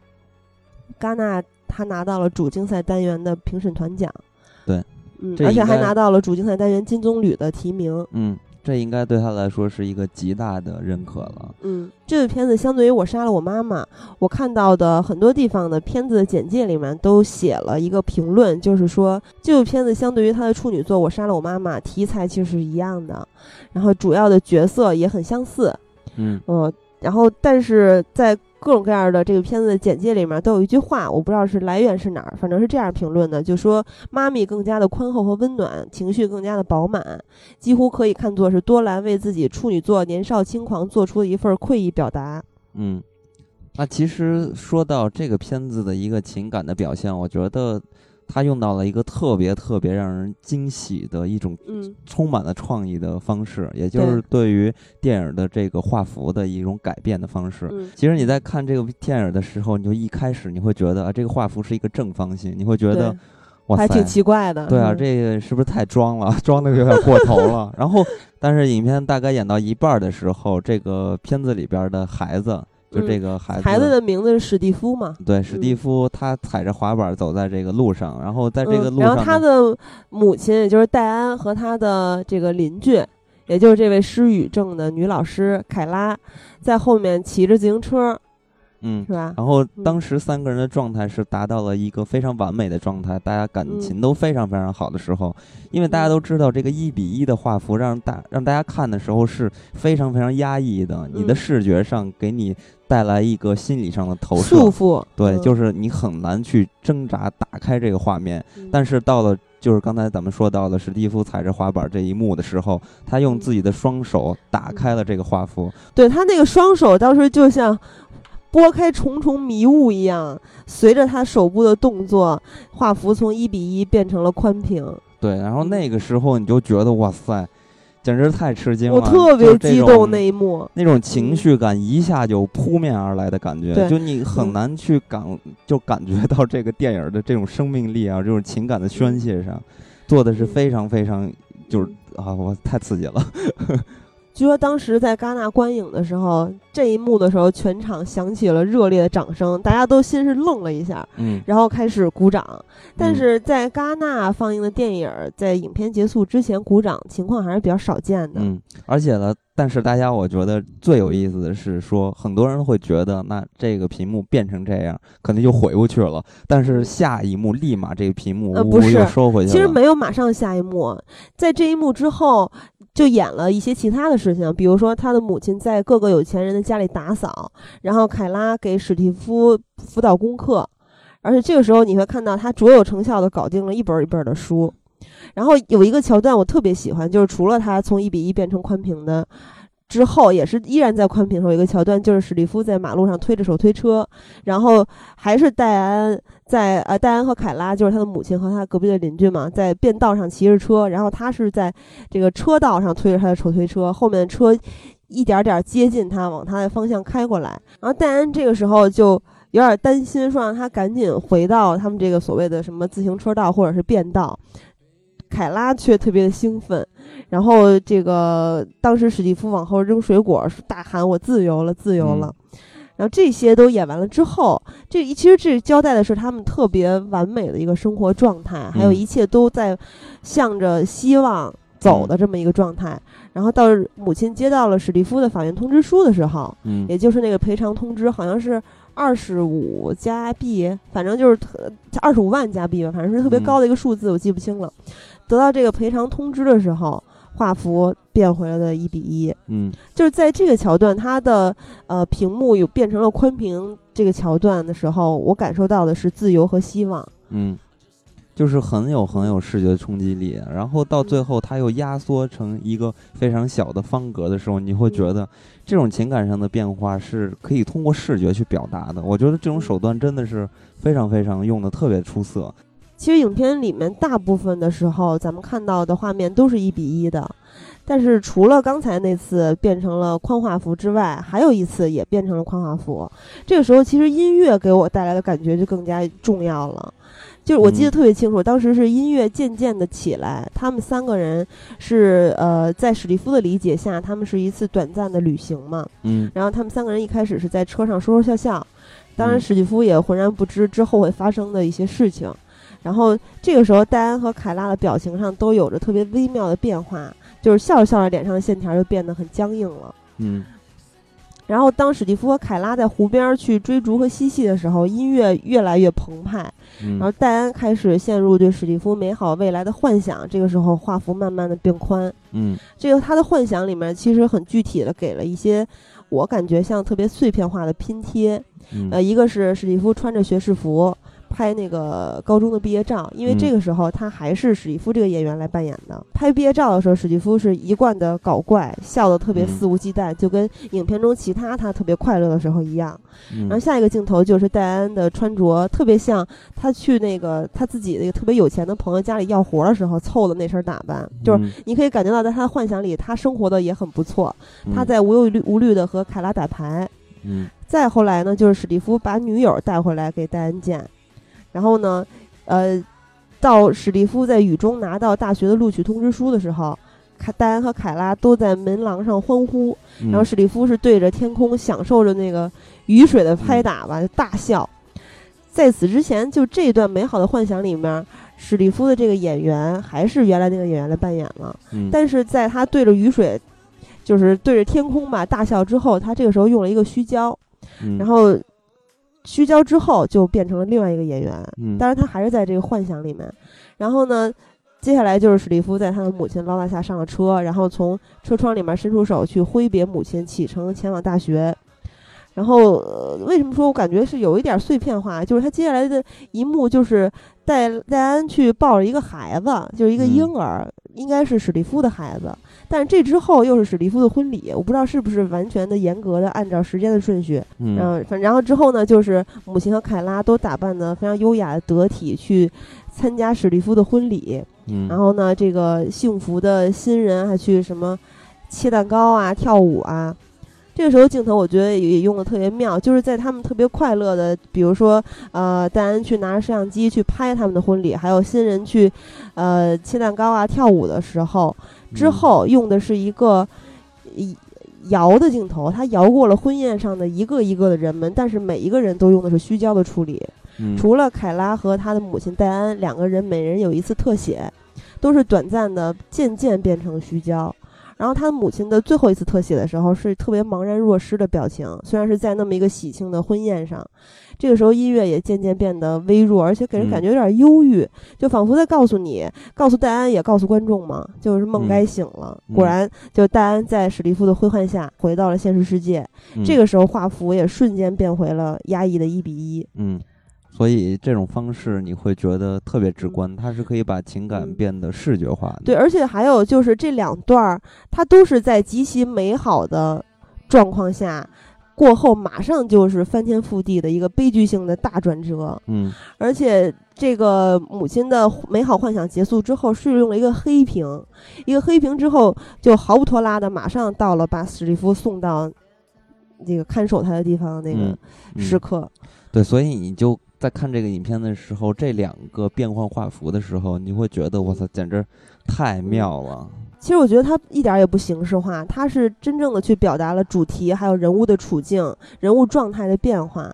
戛纳。他拿到了主竞赛单元的评审团奖，对，嗯，而且还拿到了主竞赛单元金棕榈的提名，嗯，这应该对他来说是一个极大的认可了，嗯，这个片子相对于我杀了我妈妈，我看到的很多地方的片子的简介里面都写了一个评论，就是说这部片子相对于他的处女作《我杀了我妈妈》题材其实是一样的，然后主要的角色也很相似，嗯，呃，然后但是在。各种各样的这个片子的简介里面都有一句话，我不知道是来源是哪儿，反正是这样评论的，就说妈咪更加的宽厚和温暖，情绪更加的饱满，几乎可以看作是多兰为自己处女座年少轻狂做出的一份愧意表达。嗯，那其实说到这个片子的一个情感的表现，我觉得。他用到了一个特别特别让人惊喜的一种，充满了创意的方式，也就是对于电影的这个画幅的一种改变的方式。其实你在看这个电影的时候，你就一开始你会觉得啊，这个画幅是一个正方形，你会觉得哇，还挺奇怪的。对啊，这个是不是太装了？[laughs] 装的有点过头了。然后，但是影片大概演到一半的时候，这个片子里边的孩子。就这个孩子，孩子的名字是史蒂夫嘛？对，史蒂夫他踩着滑板走在这个路上，然后在这个路上，然后他的母亲也就是戴安和他的这个邻居，也就是这位失语症的女老师凯拉，在后面骑着自行车。嗯，是吧？然后当时三个人的状态是达到了一个非常完美的状态，大家感情都非常非常好的时候，因为大家都知道这个一比一的画幅让大让大家看的时候是非常非常压抑的，你的视觉上给你带来一个心理上的投射束缚，对，就是你很难去挣扎打开这个画面。但是到了就是刚才咱们说到的史蒂夫踩着滑板这一幕的时候，他用自己的双手打开了这个画幅，对他那个双手当时就像。拨开重重迷雾一样，随着他手部的动作，画幅从一比一变成了宽屏。对，然后那个时候你就觉得哇塞，简直太吃惊了！我特别激动那一幕，那种情绪感一下就扑面而来的感觉，就你很难去感，就感觉到这个电影的这种生命力啊，这种情感的宣泄上，做的是非常非常，就是啊，我太刺激了。据说当时在戛纳观影的时候，这一幕的时候，全场响起了热烈的掌声，大家都先是愣了一下，嗯，然后开始鼓掌。但是在戛纳放映的电影，在影片结束之前鼓掌情况还是比较少见的。嗯，而且呢，但是大家我觉得最有意思的是说，很多人会觉得，那这个屏幕变成这样，可能就回不去了。但是下一幕立马这个屏幕呃不是收回去了。其实没有马上下一幕，在这一幕之后。就演了一些其他的事情，比如说他的母亲在各个有钱人的家里打扫，然后凯拉给史蒂夫辅导功课，而且这个时候你会看到他卓有成效的搞定了一本一本的书，然后有一个桥段我特别喜欢，就是除了他从一比一变成宽屏的。之后也是依然在宽屏上有一个桥段，就是史蒂夫在马路上推着手推车，然后还是戴安在呃戴安和凯拉就是他的母亲和他隔壁的邻居嘛，在便道上骑着车，然后他是在这个车道上推着他的手推车，后面的车一点点接近他，往他的方向开过来，然后戴安这个时候就有点担心，说让他赶紧回到他们这个所谓的什么自行车道或者是便道。凯拉却特别的兴奋。然后这个当时史蒂夫往后扔水果，大喊：“我自由了，自由了！”然后这些都演完了之后，这其实这交代的是他们特别完美的一个生活状态，还有一切都在向着希望走的这么一个状态。然后到母亲接到了史蒂夫的法院通知书的时候，嗯，也就是那个赔偿通知，好像是二十五加币，反正就是特二十五万加币吧，反正是特别高的一个数字，我记不清了。得到这个赔偿通知的时候。画幅变回了的一比一，嗯，就是在这个桥段，它的呃屏幕有变成了宽屏这个桥段的时候，我感受到的是自由和希望，嗯，就是很有很有视觉冲击力。然后到最后，它又压缩成一个非常小的方格的时候，你会觉得这种情感上的变化是可以通过视觉去表达的。我觉得这种手段真的是非常非常用的特别出色。其实影片里面大部分的时候，咱们看到的画面都是一比一的，但是除了刚才那次变成了宽画幅之外，还有一次也变成了宽画幅。这个时候，其实音乐给我带来的感觉就更加重要了。就是我记得特别清楚，当时是音乐渐渐的起来，他们三个人是呃，在史蒂夫的理解下，他们是一次短暂的旅行嘛。嗯。然后他们三个人一开始是在车上说说笑笑，当然史蒂夫也浑然不知之后会发生的一些事情。然后这个时候，戴安和凯拉的表情上都有着特别微妙的变化，就是笑着笑着，脸上的线条就变得很僵硬了。嗯。然后，当史蒂夫和凯拉在湖边去追逐和嬉戏的时候，音乐越来越澎湃。然后，戴安开始陷入对史蒂夫美好未来的幻想。这个时候，画幅慢慢的变宽。嗯。这个他的幻想里面其实很具体的给了一些我感觉像特别碎片化的拼贴。呃，一个是史蒂夫穿着学士服。拍那个高中的毕业照，因为这个时候他还是史蒂夫这个演员来扮演的。拍毕业照的时候，史蒂夫是一贯的搞怪，笑得特别肆无忌惮，就跟影片中其他他特别快乐的时候一样。然后下一个镜头就是戴安的穿着，特别像他去那个他自己那个特别有钱的朋友家里要活的时候凑的那身打扮，就是你可以感觉到在他的幻想里，他生活的也很不错。他在无忧无虑的和凯拉打牌。嗯。再后来呢，就是史蒂夫把女友带回来给戴安见。然后呢，呃，到史蒂夫在雨中拿到大学的录取通知书的时候，凯戴安和凯拉都在门廊上欢呼，然后史蒂夫是对着天空享受着那个雨水的拍打吧，就大笑。在此之前，就这段美好的幻想里面，史蒂夫的这个演员还是原来那个演员来扮演了，但是在他对着雨水，就是对着天空吧大笑之后，他这个时候用了一个虚焦，然后。虚焦之后就变成了另外一个演员，嗯，当然他还是在这个幻想里面。然后呢，接下来就是史蒂夫在他的母亲劳拉下上了车，然后从车窗里面伸出手去挥别母亲，启程前往大学。然后为什么说我感觉是有一点碎片化？就是他接下来的一幕就是戴戴安去抱着一个孩子，就是一个婴儿，应该是史蒂夫的孩子。但是这之后又是史蒂夫的婚礼，我不知道是不是完全的严格的按照时间的顺序。嗯，反然后之后呢，就是母亲和凯拉都打扮的非常优雅得体去参加史蒂夫的婚礼。嗯，然后呢，这个幸福的新人还去什么切蛋糕啊、跳舞啊。这个时候镜头我觉得也用的特别妙，就是在他们特别快乐的，比如说呃戴安去拿着摄像机去拍他们的婚礼，还有新人去呃切蛋糕啊、跳舞的时候。之后用的是一个摇的镜头，他摇过了婚宴上的一个一个的人们，但是每一个人都用的是虚焦的处理，除了凯拉和他的母亲戴安两个人，每人有一次特写，都是短暂的，渐渐变成虚焦。然后他母亲的最后一次特写的时候是特别茫然若失的表情，虽然是在那么一个喜庆的婚宴上。这个时候音乐也渐渐变得微弱，而且给人感觉有点忧郁，就仿佛在告诉你，告诉戴安，也告诉观众嘛，就是梦该醒了。果然，就戴安在史蒂夫的挥唤下回到了现实世界。这个时候画幅也瞬间变回了压抑的一比一。嗯，所以这种方式你会觉得特别直观，它是可以把情感变得视觉化的。对，而且还有就是这两段儿，它都是在极其美好的状况下。过后马上就是翻天覆地的一个悲剧性的大转折，嗯，而且这个母亲的美好幻想结束之后，是用了一个黑屏，一个黑屏之后就毫不拖拉的马上到了把史蒂夫送到那个看守他的地方那个时刻，对，所以你就。在看这个影片的时候，这两个变换画幅的时候，你会觉得我操，简直太妙了。其实我觉得它一点也不形式化，它是真正的去表达了主题，还有人物的处境、人物状态的变化。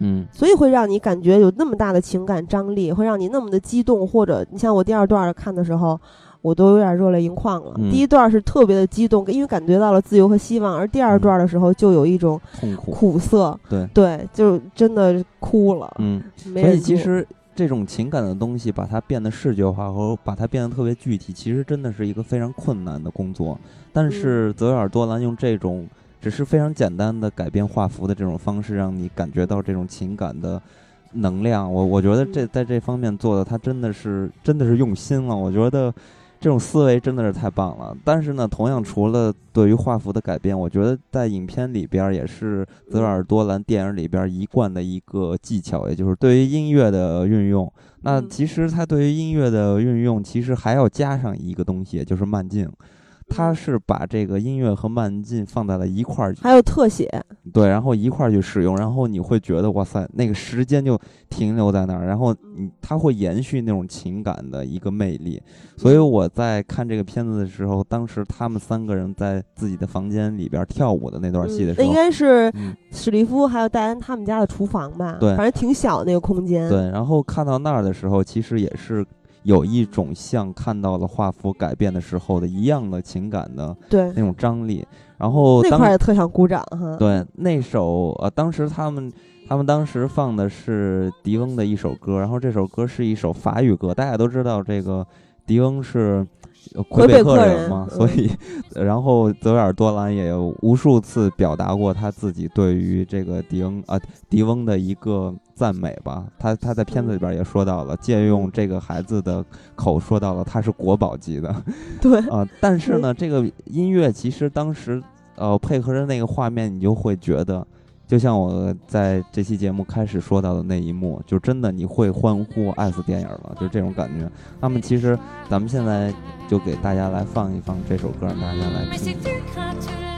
嗯，所以会让你感觉有那么大的情感张力，会让你那么的激动，或者你像我第二段看的时候，我都有点热泪盈眶了。第一段是特别的激动，因为感觉到了自由和希望，而第二段的时候就有一种痛苦、苦涩。对对，就真的哭了。嗯，所以其实。这种情感的东西，把它变得视觉化和把它变得特别具体，其实真的是一个非常困难的工作。但是泽维尔多兰用这种只是非常简单的改变画幅的这种方式，让你感觉到这种情感的能量。我我觉得这在这方面做的，他真的是真的是用心了。我觉得。这种思维真的是太棒了，但是呢，同样除了对于画幅的改变，我觉得在影片里边也是泽尔多兰电影里边一贯的一个技巧，也就是对于音乐的运用。那其实他对于音乐的运用，其实还要加上一个东西，就是慢镜。他是把这个音乐和慢进放在了一块儿，还有特写，对，然后一块儿去使用，然后你会觉得哇塞，那个时间就停留在那儿，然后你他会延续那种情感的一个魅力。所以我在看这个片子的时候，当时他们三个人在自己的房间里边跳舞的那段戏的时候，那应该是史蒂夫还有戴安他们家的厨房吧？对，反正挺小那个空间。对，然后看到那儿的时候，其实也是。有一种像看到了画幅改变的时候的一样的情感的，对那种张力。然后那块也特想鼓掌哈。对，那首呃，当时他们他们当时放的是迪翁的一首歌，然后这首歌是一首法语歌。大家都知道这个迪翁是。魁北克人嘛，所以，然后泽维尔多兰也有无数次表达过他自己对于这个迪翁啊迪翁的一个赞美吧。他他在片子里边也说到了，借用这个孩子的口说到了他是国宝级的。[laughs] 对啊，但是呢，这个音乐其实当时呃配合着那个画面，你就会觉得。就像我在这期节目开始说到的那一幕，就真的你会欢呼爱死电影了，就这种感觉。那么其实咱们现在就给大家来放一放这首歌，让大家来听。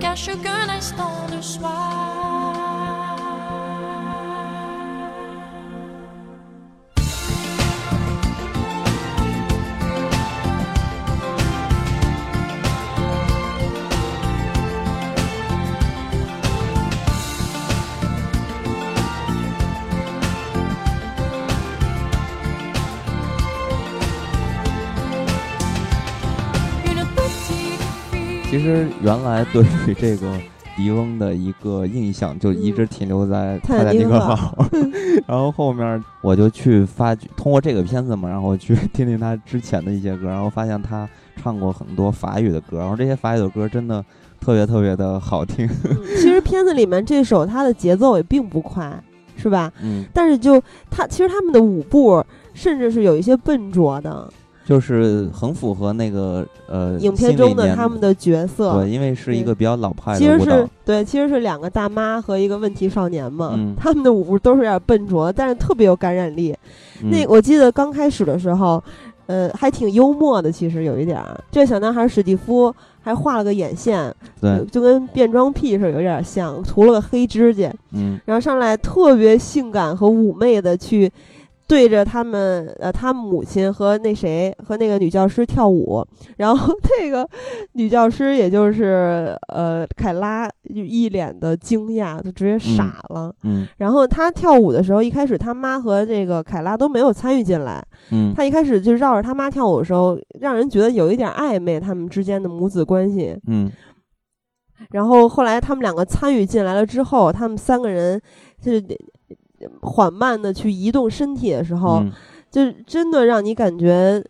cache qu'un instant de soi. 实原来对于这个迪翁的一个印象就一直停留在《泰坦尼克号》，[laughs] 然后后面我就去发掘，通过这个片子嘛，然后去听听他之前的一些歌，然后发现他唱过很多法语的歌，然后这些法语的歌真的特别特别的好听。其实片子里面这首它的节奏也并不快，是吧？嗯。但是就他其实他们的舞步甚至是有一些笨拙的。就是很符合那个呃影片中的他们的角色，对，因为是一个比较老派的其实是对，其实是两个大妈和一个问题少年嘛，嗯，他们的舞步都是有点笨拙，但是特别有感染力。那我记得刚开始的时候，呃，还挺幽默的，其实有一点儿。这小男孩史蒂夫还画了个眼线，对，就跟变装癖似的，有点像，涂了个黑指甲，嗯，然后上来特别性感和妩媚的去。对着他们呃，他母亲和那谁和那个女教师跳舞，然后那个女教师也就是呃凯拉一脸的惊讶，就直接傻了。嗯，然后他跳舞的时候，一开始他妈和这个凯拉都没有参与进来。嗯，他一开始就绕着他妈跳舞的时候，让人觉得有一点暧昧，他们之间的母子关系。嗯，然后后来他们两个参与进来了之后，他们三个人就缓慢的去移动身体的时候，就真的让你感觉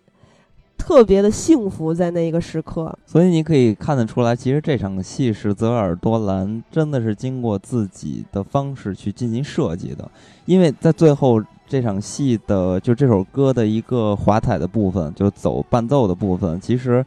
特别的幸福，在那一个时刻。所以你可以看得出来，其实这场戏是泽尔多兰真的是经过自己的方式去进行设计的，因为在最后这场戏的就这首歌的一个华彩的部分，就走伴奏的部分，其实，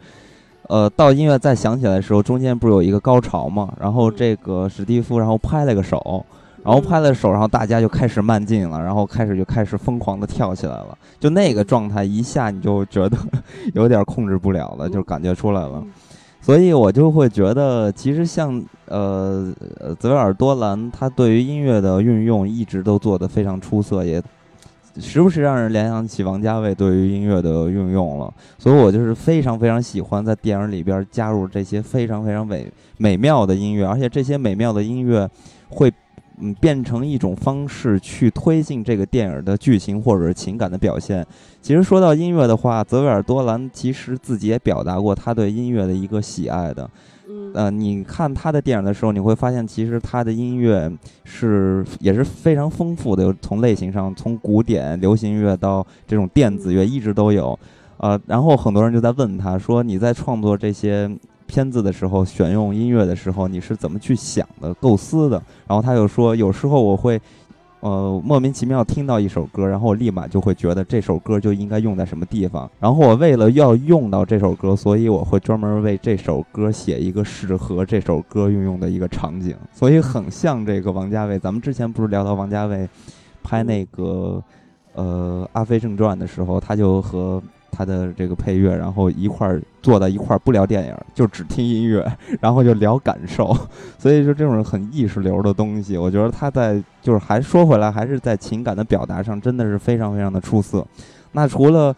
呃，到音乐再响起来的时候，中间不是有一个高潮嘛？然后这个史蒂夫然后拍了个手。然后拍了手，然后大家就开始慢进了，然后开始就开始疯狂的跳起来了，就那个状态一下你就觉得 [laughs] 有点控制不了了，就感觉出来了。所以我就会觉得，其实像呃泽维尔多兰，他对于音乐的运用一直都做得非常出色，也时不时让人联想起王家卫对于音乐的运用了。所以我就是非常非常喜欢在电影里边加入这些非常非常美美妙的音乐，而且这些美妙的音乐会。嗯，变成一种方式去推进这个电影的剧情或者是情感的表现。其实说到音乐的话，泽维尔多兰其实自己也表达过他对音乐的一个喜爱的。呃，你看他的电影的时候，你会发现其实他的音乐是也是非常丰富的，从类型上，从古典流行乐到这种电子乐，一直都有。呃，然后很多人就在问他说：“你在创作这些？”片子的时候，选用音乐的时候，你是怎么去想的、构思的？然后他又说，有时候我会，呃，莫名其妙听到一首歌，然后我立马就会觉得这首歌就应该用在什么地方。然后我为了要用到这首歌，所以我会专门为这首歌写一个适合这首歌运用的一个场景。所以很像这个王家卫。咱们之前不是聊到王家卫拍那个呃《阿飞正传》的时候，他就和。他的这个配乐，然后一块儿坐在一块儿，不聊电影，就只听音乐，[laughs] 然后就聊感受。[laughs] 所以说，这种很意识流的东西，我觉得他在就是还说回来，还是在情感的表达上，真的是非常非常的出色。那除了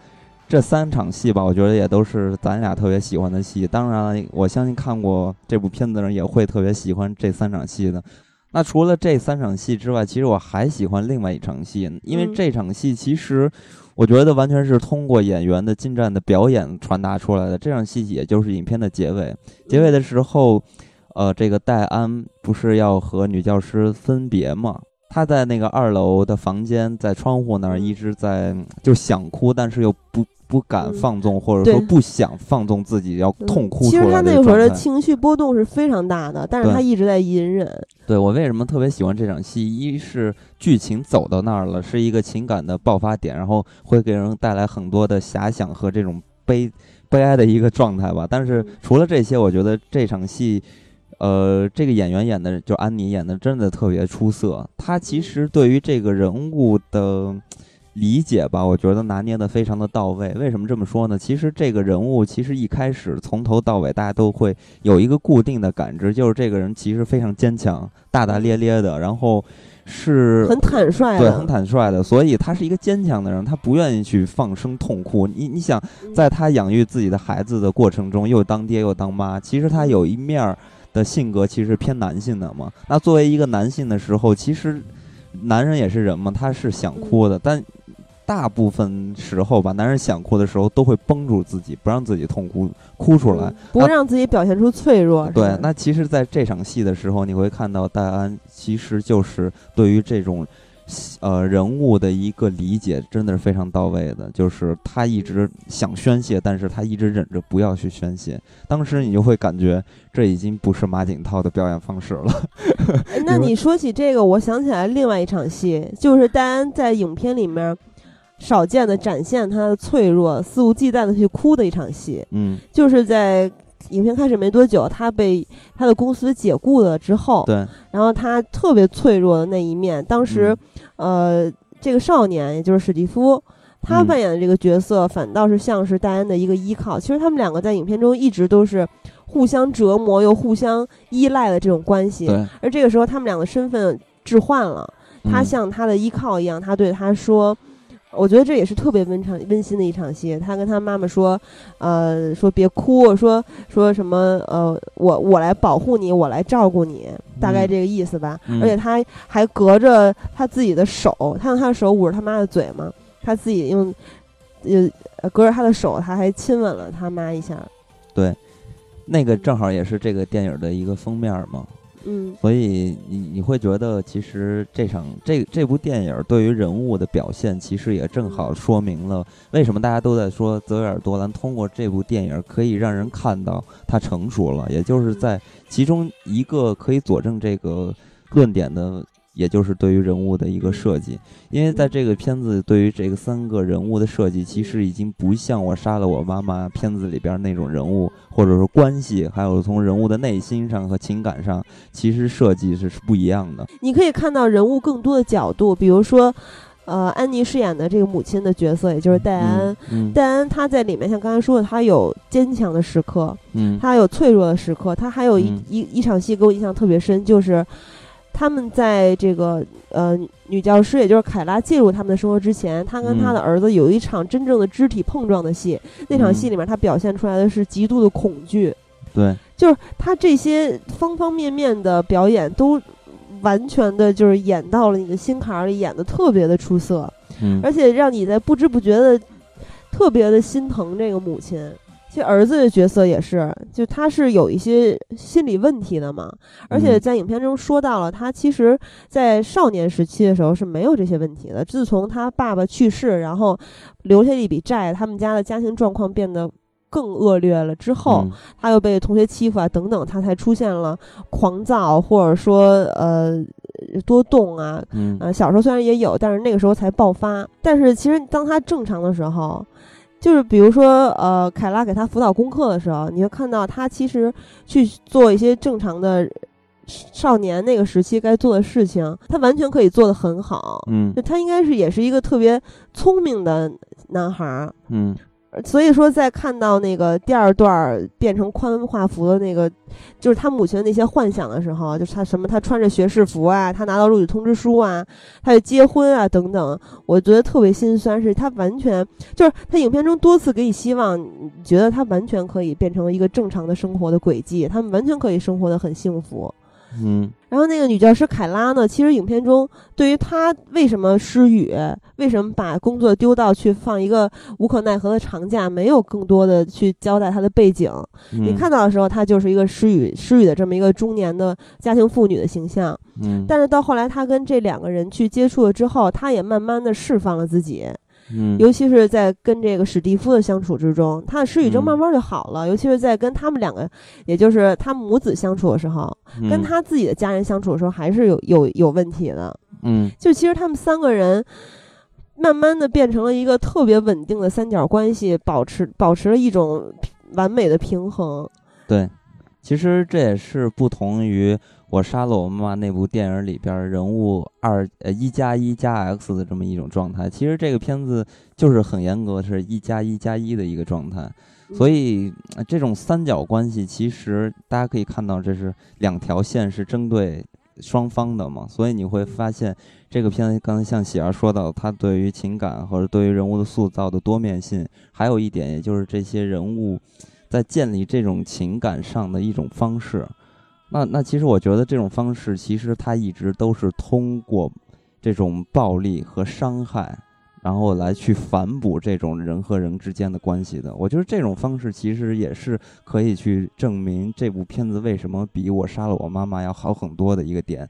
这三场戏吧，我觉得也都是咱俩特别喜欢的戏。当然了，我相信看过这部片子的人也会特别喜欢这三场戏的。那除了这三场戏之外，其实我还喜欢另外一场戏，因为这场戏其实。我觉得完全是通过演员的精湛的表演传达出来的。这样细节就是影片的结尾。结尾的时候，呃，这个戴安不是要和女教师分别吗？他在那个二楼的房间，在窗户那儿一直在就想哭，但是又不。不敢放纵，或者说不想放纵自己要痛哭。其实他那会儿的情绪波动是非常大的，但是他一直在隐忍。对我为什么特别喜欢这场戏？一是剧情走到那儿了，是一个情感的爆发点，然后会给人带来很多的遐想和这种悲悲哀的一个状态吧。但是除了这些，我觉得这场戏，呃，这个演员演的就安妮演的真的特别出色。他其实对于这个人物的。理解吧，我觉得拿捏的非常的到位。为什么这么说呢？其实这个人物其实一开始从头到尾，大家都会有一个固定的感知，就是这个人其实非常坚强、大大咧咧的，然后是很坦率，对，很坦率的。所以他是一个坚强的人，他不愿意去放声痛哭。你你想，在他养育自己的孩子的过程中，又当爹又当妈，其实他有一面的性格其实偏男性的嘛。那作为一个男性的时候，其实男人也是人嘛，他是想哭的，但。大部分时候吧，男人想哭的时候都会绷住自己，不让自己痛哭哭出来，不让自己表现出脆弱。对，那其实，在这场戏的时候，你会看到戴安其实就是对于这种，呃，人物的一个理解，真的是非常到位的。就是他一直想宣泄，但是他一直忍着不要去宣泄。当时你就会感觉，这已经不是马景涛的表演方式了。[laughs] 那你说起这个，我想起来另外一场戏，就是戴安在影片里面。少见的展现他的脆弱，肆无忌惮的去哭的一场戏。嗯，就是在影片开始没多久，他被他的公司解雇了之后，对，然后他特别脆弱的那一面，当时，呃，这个少年也就是史蒂夫，他扮演的这个角色反倒是像是戴安的一个依靠。其实他们两个在影片中一直都是互相折磨又互相依赖的这种关系。而这个时候他们两个身份置换了，他像他的依靠一样，他对他说。我觉得这也是特别温场温馨的一场戏。他跟他妈妈说，呃，说别哭，说说什么，呃，我我来保护你，我来照顾你，大概这个意思吧。而且他还隔着他自己的手，他用他的手捂着他妈的嘴嘛，他自己用，呃，隔着他的手，他还亲吻了他妈一下。对，那个正好也是这个电影的一个封面嘛。嗯，所以你你会觉得，其实这场这这部电影对于人物的表现，其实也正好说明了为什么大家都在说泽维尔多兰通过这部电影可以让人看到他成熟了，也就是在其中一个可以佐证这个论点的。也就是对于人物的一个设计，因为在这个片子对于这个三个人物的设计，其实已经不像我杀了我妈妈片子里边那种人物，或者说关系，还有从人物的内心上和情感上，其实设计是是不一样的。你可以看到人物更多的角度，比如说，呃，安妮饰演的这个母亲的角色，也就是戴安。戴安她在里面像刚才说的，她有坚强的时刻，嗯，她有脆弱的时刻，她还有一一一场戏给我印象特别深，就是。他们在这个呃女教师，也就是凯拉介入他们的生活之前，他跟他的儿子有一场真正的肢体碰撞的戏。那场戏里面，他表现出来的是极度的恐惧。对，就是他这些方方面面的表演都完全的就是演到了你的心坎里，演的特别的出色。嗯，而且让你在不知不觉的特别的心疼这个母亲。其实儿子的角色也是，就他是有一些心理问题的嘛，而且在影片中说到了，他其实，在少年时期的时候是没有这些问题的。自从他爸爸去世，然后留下一笔债，他们家的家庭状况变得更恶劣了之后，他又被同学欺负啊等等，他才出现了狂躁，或者说呃多动啊。嗯，小时候虽然也有，但是那个时候才爆发。但是其实当他正常的时候。就是比如说，呃，凯拉给他辅导功课的时候，你会看到他其实去做一些正常的少年那个时期该做的事情，他完全可以做得很好。嗯，就他应该是也是一个特别聪明的男孩儿。嗯。所以说，在看到那个第二段变成宽画幅的那个，就是他母亲的那些幻想的时候，就是他什么，他穿着学士服啊，他拿到录取通知书啊，他就结婚啊等等，我觉得特别心酸。是他完全就是他影片中多次给你希望，觉得他完全可以变成一个正常的生活的轨迹，他们完全可以生活的很幸福。嗯，然后那个女教师凯拉呢？其实影片中对于她为什么失语，为什么把工作丢到去放一个无可奈何的长假，没有更多的去交代她的背景。你看到的时候，她就是一个失语失语的这么一个中年的家庭妇女的形象。嗯，但是到后来，她跟这两个人去接触了之后，她也慢慢的释放了自己。嗯，尤其是在跟这个史蒂夫的相处之中，他的失语症慢慢就好了。尤其是在跟他们两个，也就是他母子相处的时候，跟他自己的家人相处的时候，还是有有有问题的。嗯，就其实他们三个人，慢慢的变成了一个特别稳定的三角关系，保持保持了一种完美的平衡。对，其实这也是不同于。我杀了我妈妈那部电影里边人物二呃一加一加 x 的这么一种状态，其实这个片子就是很严格是一加一加一的一个状态，所以这种三角关系其实大家可以看到，这是两条线是针对双方的嘛，所以你会发现这个片子刚才像喜儿说到，他对于情感或者对于人物的塑造的多面性，还有一点也就是这些人物在建立这种情感上的一种方式。那那其实我觉得这种方式，其实它一直都是通过这种暴力和伤害，然后来去反哺这种人和人之间的关系的。我觉得这种方式其实也是可以去证明这部片子为什么比我杀了我妈妈要好很多的一个点。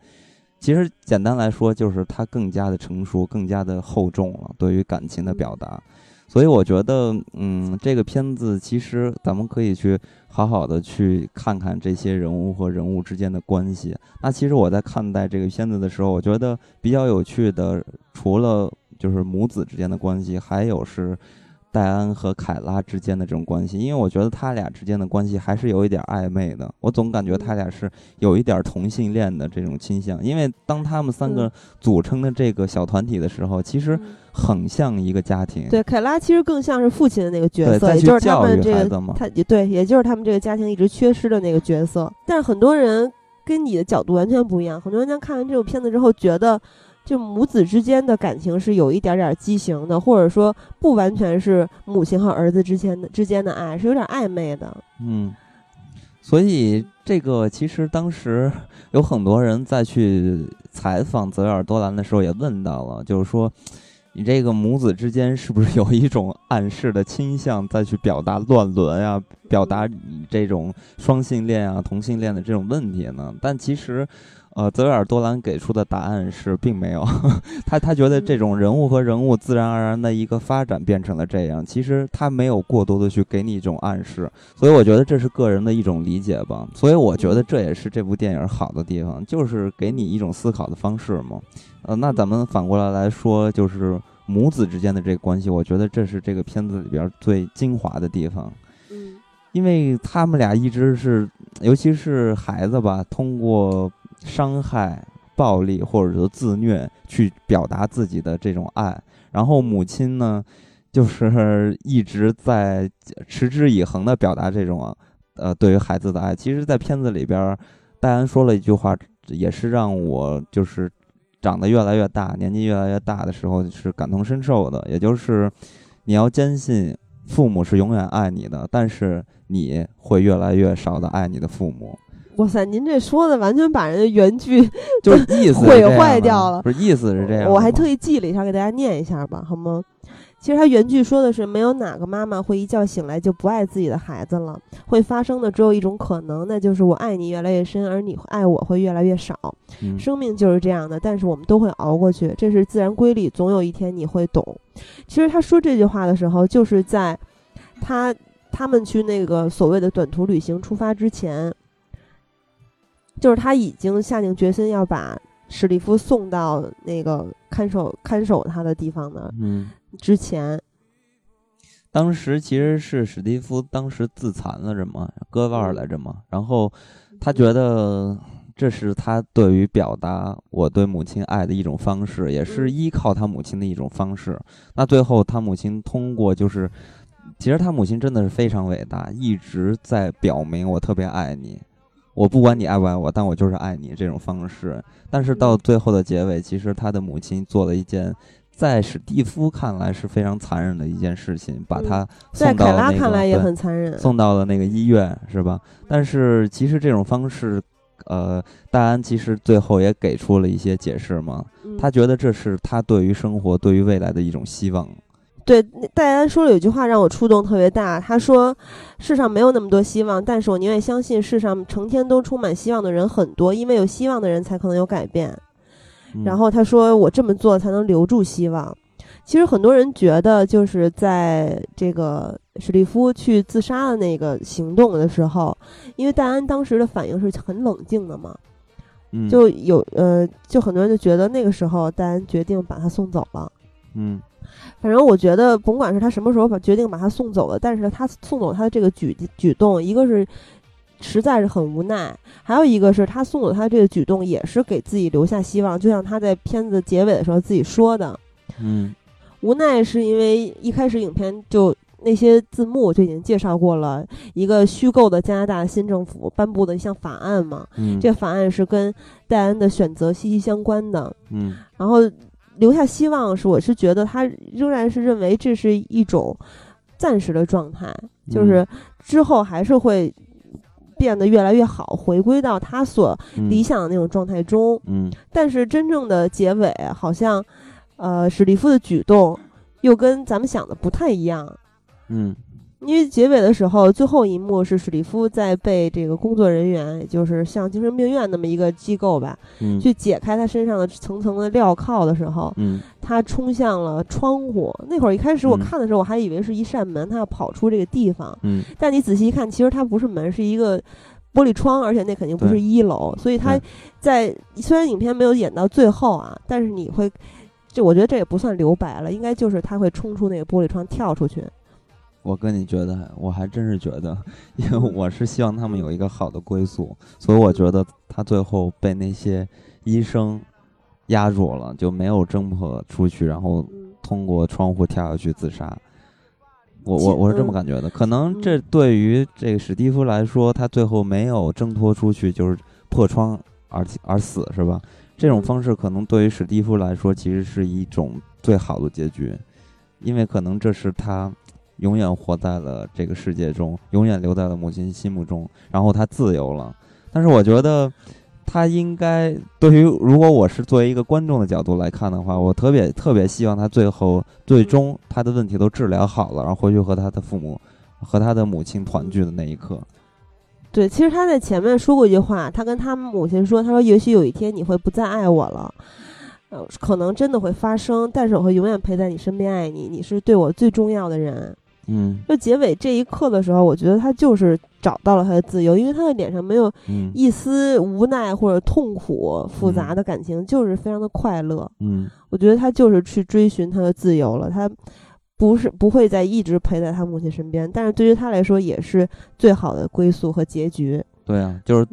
其实简单来说，就是它更加的成熟，更加的厚重了，对于感情的表达。所以我觉得，嗯，这个片子其实咱们可以去好好的去看看这些人物和人物之间的关系。那其实我在看待这个片子的时候，我觉得比较有趣的，除了就是母子之间的关系，还有是。戴安和凯拉之间的这种关系，因为我觉得他俩之间的关系还是有一点暧昧的。我总感觉他俩是有一点同性恋的这种倾向，因为当他们三个组成的这个小团体的时候，其实很像一个家庭。对，凯拉其实更像是父亲的那个角色，也就是他们这个他也对，也就是他们这个家庭一直缺失的那个角色。但是很多人跟你的角度完全不一样，很多人在看完这部片子之后觉得。就母子之间的感情是有一点点畸形的，或者说不完全是母亲和儿子之间的之间的爱，是有点暧昧的。嗯，所以这个其实当时 [laughs] 有很多人在去采访泽尔多兰的时候也问到了，就是说你这个母子之间是不是有一种暗示的倾向，再去表达乱伦啊，表达你这种双性恋啊、同性恋的这种问题呢？但其实。呃，泽维尔多兰给出的答案是，并没有。[laughs] 他他觉得这种人物和人物自然而然的一个发展变成了这样，其实他没有过多的去给你一种暗示，所以我觉得这是个人的一种理解吧。所以我觉得这也是这部电影好的地方，就是给你一种思考的方式嘛。呃，那咱们反过来来说，就是母子之间的这个关系，我觉得这是这个片子里边最精华的地方。嗯，因为他们俩一直是，尤其是孩子吧，通过。伤害、暴力或者说自虐，去表达自己的这种爱。然后母亲呢，就是一直在持之以恒的表达这种呃对于孩子的爱。其实，在片子里边，戴安说了一句话，也是让我就是长得越来越大，年纪越来越大的时候是感同身受的。也就是你要坚信父母是永远爱你的，但是你会越来越少的爱你的父母。哇塞，您这说的完全把人家原句 [laughs] 就是意思毁坏掉了。不是意思是这样，我还特意记了一下，给大家念一下吧，好吗？其实他原句说的是，没有哪个妈妈会一觉醒来就不爱自己的孩子了。会发生的只有一种可能，那就是我爱你越来越深，而你爱我会越来越少。生命就是这样的，但是我们都会熬过去，这是自然规律。总有一天你会懂。其实他说这句话的时候，就是在他他们去那个所谓的短途旅行出发之前。就是他已经下定决心要把史蒂夫送到那个看守看守他的地方的。嗯，之前，当时其实是史蒂夫当时自残了着嘛，割腕来着嘛。然后他觉得这是他对于表达我对母亲爱的一种方式，也是依靠他母亲的一种方式。那最后他母亲通过就是，其实他母亲真的是非常伟大，一直在表明我特别爱你。我不管你爱不爱我，但我就是爱你这种方式。但是到最后的结尾，其实他的母亲做了一件，在史蒂夫看来是非常残忍的一件事情，把他送到那个送到了那个医院，是吧？但是其实这种方式，呃，戴安其实最后也给出了一些解释嘛。他觉得这是他对于生活、对于未来的一种希望。对，戴安说了有句话让我触动特别大。他说：“世上没有那么多希望，但是我宁愿相信世上成天都充满希望的人很多，因为有希望的人才可能有改变。”然后他说：“我这么做才能留住希望。”其实很多人觉得，就是在这个史蒂夫去自杀的那个行动的时候，因为戴安当时的反应是很冷静的嘛，就有呃，就很多人就觉得那个时候戴安决定把他送走了。嗯。反正我觉得，甭管是他什么时候把决定把他送走了，但是他送走他的这个举举动，一个是实在是很无奈，还有一个是他送走他这个举动也是给自己留下希望。就像他在片子结尾的时候自己说的，嗯，无奈是因为一开始影片就那些字幕就已经介绍过了一个虚构的加拿大新政府颁布的一项法案嘛，嗯，这个法案是跟戴安的选择息息相关的，嗯，然后。留下希望是，我是觉得他仍然是认为这是一种暂时的状态，就是之后还是会变得越来越好，回归到他所理想的那种状态中。嗯，但是真正的结尾好像，呃，史蒂夫的举动又跟咱们想的不太一样。嗯。因为结尾的时候，最后一幕是史蒂夫在被这个工作人员，也就是像精神病院那么一个机构吧，去解开他身上的层层的镣铐的时候，他冲向了窗户。那会儿一开始我看的时候，我还以为是一扇门，他要跑出这个地方。但你仔细一看，其实它不是门，是一个玻璃窗，而且那肯定不是一楼。所以他在虽然影片没有演到最后啊，但是你会，就我觉得这也不算留白了，应该就是他会冲出那个玻璃窗跳出去。我跟你觉得，我还真是觉得，因为我是希望他们有一个好的归宿，所以我觉得他最后被那些医生压住了，就没有挣脱出去，然后通过窗户跳下去自杀。我我我是这么感觉的，可能这对于这个史蒂夫来说，他最后没有挣脱出去，就是破窗而而死，是吧？这种方式可能对于史蒂夫来说，其实是一种最好的结局，因为可能这是他永远活在了这个世界中，永远留在了母亲心目中，然后他自由了。但是我觉得。他应该对于如果我是作为一个观众的角度来看的话，我特别特别希望他最后最终他的问题都治疗好了，然后回去和他的父母和他的母亲团聚的那一刻。对，其实他在前面说过一句话，他跟他母亲说：“他说也许有一天你会不再爱我了，呃，可能真的会发生，但是我会永远陪在你身边爱你，你是对我最重要的人。”嗯，就结尾这一刻的时候，我觉得他就是找到了他的自由，因为他的脸上没有一丝无奈或者痛苦、复杂的感情，就是非常的快乐。嗯，我觉得他就是去追寻他的自由了，他不是不会再一直陪在他母亲身边，但是对于他来说也是最好的归宿和结局。对啊，就是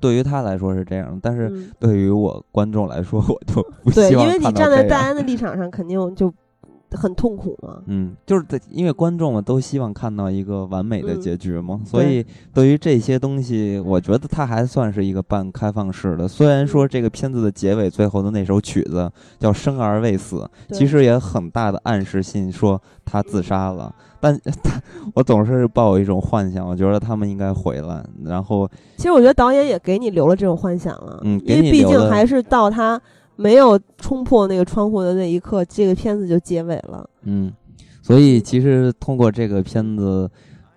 对于他来说是这样，但是对于我观众来说，我就不希望。对，因为你站在戴安的立场上，肯定就。很痛苦吗？嗯，就是在因为观众们都希望看到一个完美的结局嘛，所以对于这些东西，我觉得它还算是一个半开放式的。虽然说这个片子的结尾最后的那首曲子叫《生而未死》，其实也很大的暗示性说他自杀了，但 [laughs] 他我总是抱有一种幻想，我觉得他们应该回来。然后，其实我觉得导演也给你留了这种幻想了，嗯，因为毕竟还是到他。没有冲破那个窗户的那一刻，这个片子就结尾了。嗯，所以其实通过这个片子，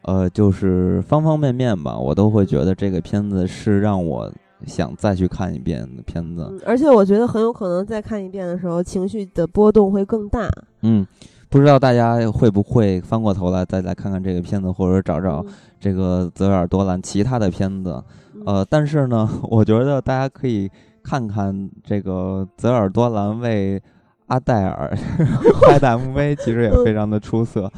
呃，就是方方面面吧，我都会觉得这个片子是让我想再去看一遍的片子。而且我觉得很有可能再看一遍的时候，情绪的波动会更大。嗯，不知道大家会不会翻过头来再来看看这个片子，或者找找这个泽尔多兰其他的片子。呃，但是呢，我觉得大家可以。看看这个泽尔多兰为阿黛尔 [laughs] 拍的 MV，其实也非常的出色。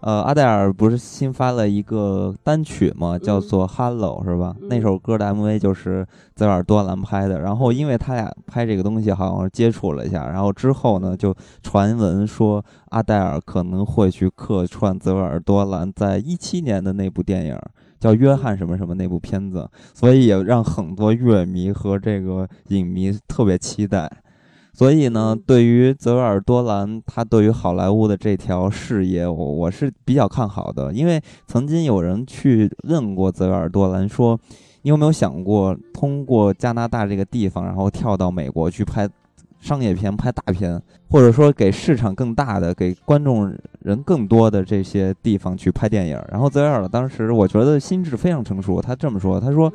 呃，阿黛尔不是新发了一个单曲吗？叫做《Hello》，是吧？那首歌的 MV 就是泽尔多兰拍的。然后，因为他俩拍这个东西好像接触了一下，然后之后呢，就传闻说阿黛尔可能会去客串泽尔多兰在一七年的那部电影。叫约翰什么什么那部片子，所以也让很多乐迷和这个影迷特别期待。所以呢，对于泽维尔多兰，他对于好莱坞的这条事业，我我是比较看好的。因为曾经有人去问过泽维尔多兰，说你有没有想过通过加拿大这个地方，然后跳到美国去拍？商业片拍大片，或者说给市场更大的、给观众人更多的这些地方去拍电影。然后泽维尔当时我觉得心智非常成熟，他这么说：“他说，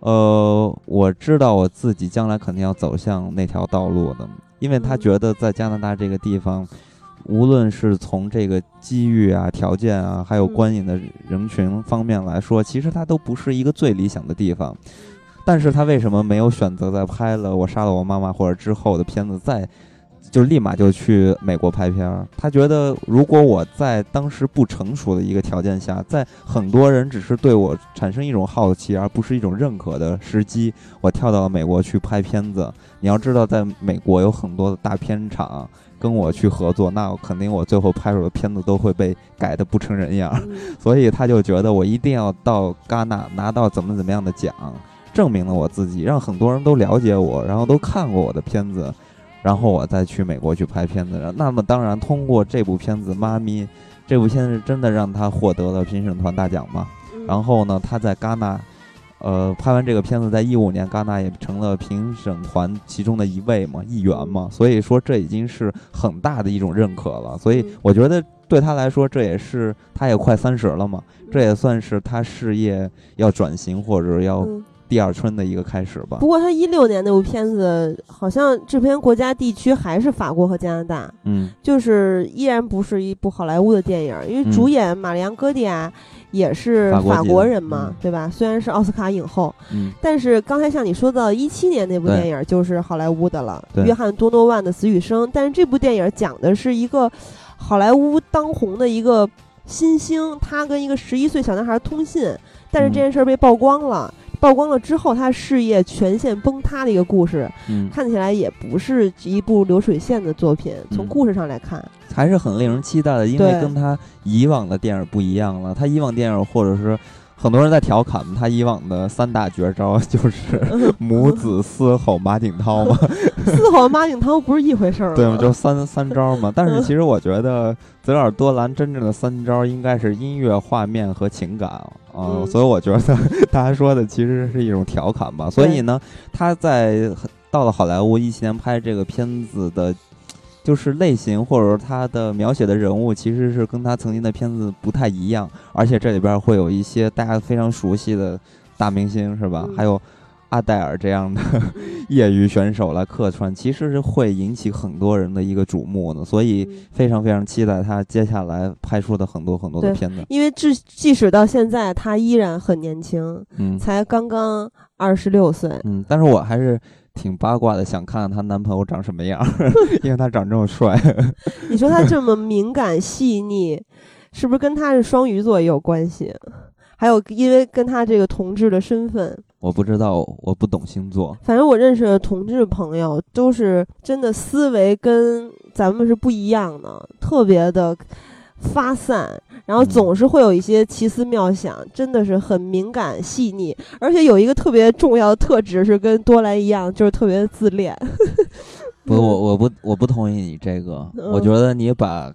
呃，我知道我自己将来肯定要走向那条道路的，因为他觉得在加拿大这个地方，无论是从这个机遇啊、条件啊，还有观影的人群方面来说，其实它都不是一个最理想的地方。”但是他为什么没有选择在拍了《我杀了我妈妈》或者之后的片子，再就立马就去美国拍片儿？他觉得，如果我在当时不成熟的一个条件下，在很多人只是对我产生一种好奇而不是一种认可的时机，我跳到了美国去拍片子。你要知道，在美国有很多的大片厂跟我去合作，那肯定我最后拍出的片子都会被改的不成人样。所以他就觉得，我一定要到戛纳拿到怎么怎么样的奖。证明了我自己，让很多人都了解我，然后都看过我的片子，然后我再去美国去拍片子。那么当然，通过这部片子《妈咪》，这部片子真的让他获得了评审团大奖嘛？然后呢，他在戛纳，呃，拍完这个片子，在一五年戛纳也成了评审团其中的一位嘛，一员嘛。所以说，这已经是很大的一种认可了。所以我觉得对他来说，这也是他也快三十了嘛，这也算是他事业要转型或者要。第二春的一个开始吧。不过他一六年那部片子，好像制片国家地区还是法国和加拿大。嗯，就是依然不是一部好莱坞的电影，因为主演玛丽昂·戈蒂亚也是法国人嘛，对吧？虽然是奥斯卡影后，嗯，但是刚才像你说到一七年那部电影就是好莱坞的了，约翰·多诺万的《死与生》。但是这部电影讲的是一个好莱坞当红的一个新星，他跟一个十一岁小男孩通信，但是这件事被曝光了。曝光了之后，他事业全线崩塌的一个故事，看起来也不是一部流水线的作品。从故事上来看，还是很令人期待的，因为跟他以往的电影不一样了。他以往电影或者是很多人在调侃他以往的三大绝招 [laughs] 就是 [laughs] 母子嘶吼马景涛嘛，[laughs] 嘶吼马景涛不是一回事儿，对吗？就三三招嘛。但是其实我觉得泽尔多兰真正的三招应该是音乐、画面和情感啊，所以我觉得大家说的其实是一种调侃吧。所以呢，他在到了好莱坞一七年拍这个片子的。就是类型，或者说他的描写的人物，其实是跟他曾经的片子不太一样，而且这里边会有一些大家非常熟悉的大明星，是吧？还有阿黛尔这样的 [laughs] 业余选手来客串，其实是会引起很多人的一个瞩目的，所以非常非常期待他接下来拍出的很多很多的片子。因为至即使到现在，他依然很年轻，嗯，才刚刚二十六岁，嗯，但是我还是。挺八卦的，想看看她男朋友长什么样，[laughs] 因为他长这么帅。[laughs] 你说他这么敏感细腻，是不是跟他是双鱼座也有关系？还有，因为跟他这个同志的身份，我不知道，我不懂星座。反正我认识的同志朋友都是真的思维跟咱们是不一样的，特别的。发散，然后总是会有一些奇思妙想，真的是很敏感细腻，而且有一个特别重要的特质是跟多兰一样，就是特别自恋。[laughs] 不，我我不我不同意你这个，我觉得你把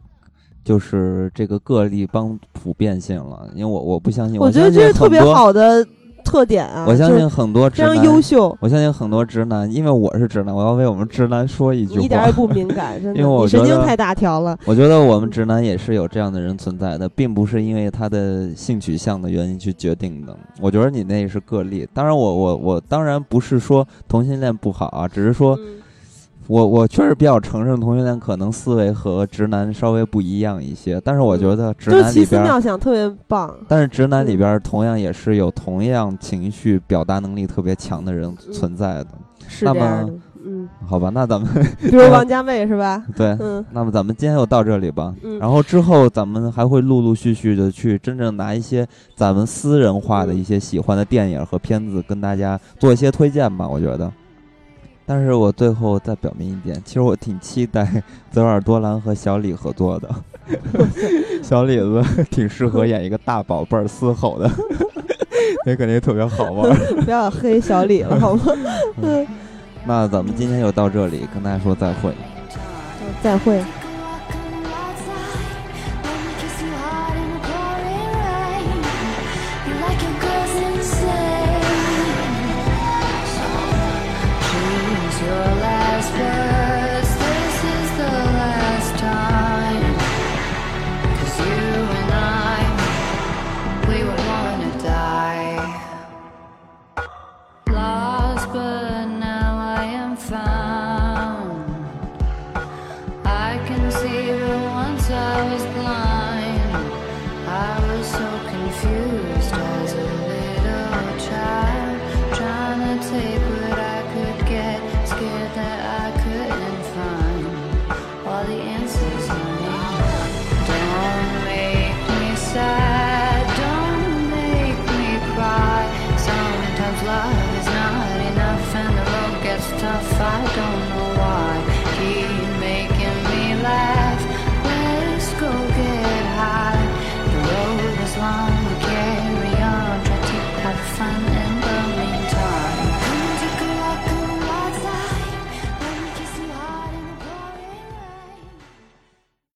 就是这个个例帮普遍性了，因为我我不相信，我觉得这是特别好的。特点啊！我相信很多直男优秀。我相信很多直男，因为我是直男，我要为我们直男说一句话。一点也不敏感，[laughs] 真的。因为我神经太大条了。我觉得我们直男也是有这样的人存在的，并不是因为他的性取向的原因去决定的。我觉得你那是个例。当然，我我我当然不是说同性恋不好啊，只是说。我我确实比较承认同性恋可能思维和直男稍微不一样一些，但是我觉得直男里边妙想特别棒。但是直男里边同样也是有同样情绪表达能力特别强的人存在的。是这样的，嗯，好吧，那咱们 [laughs] 比如王家卫是吧？对，嗯，那么咱们今天就到这里吧。嗯，然后之后咱们还会陆陆续续的去真正拿一些咱们私人化的一些喜欢的电影和片子跟大家做一些推荐吧。我觉得。但是我最后再表明一点，其实我挺期待 [laughs] 泽尔多兰和小李合作的。[laughs] 小李子 [laughs] 挺适合演一个大宝贝儿嘶吼的，那肯定特别好玩。不要黑小李了，好吗？那咱们今天就到这里，跟大家说再会。再会。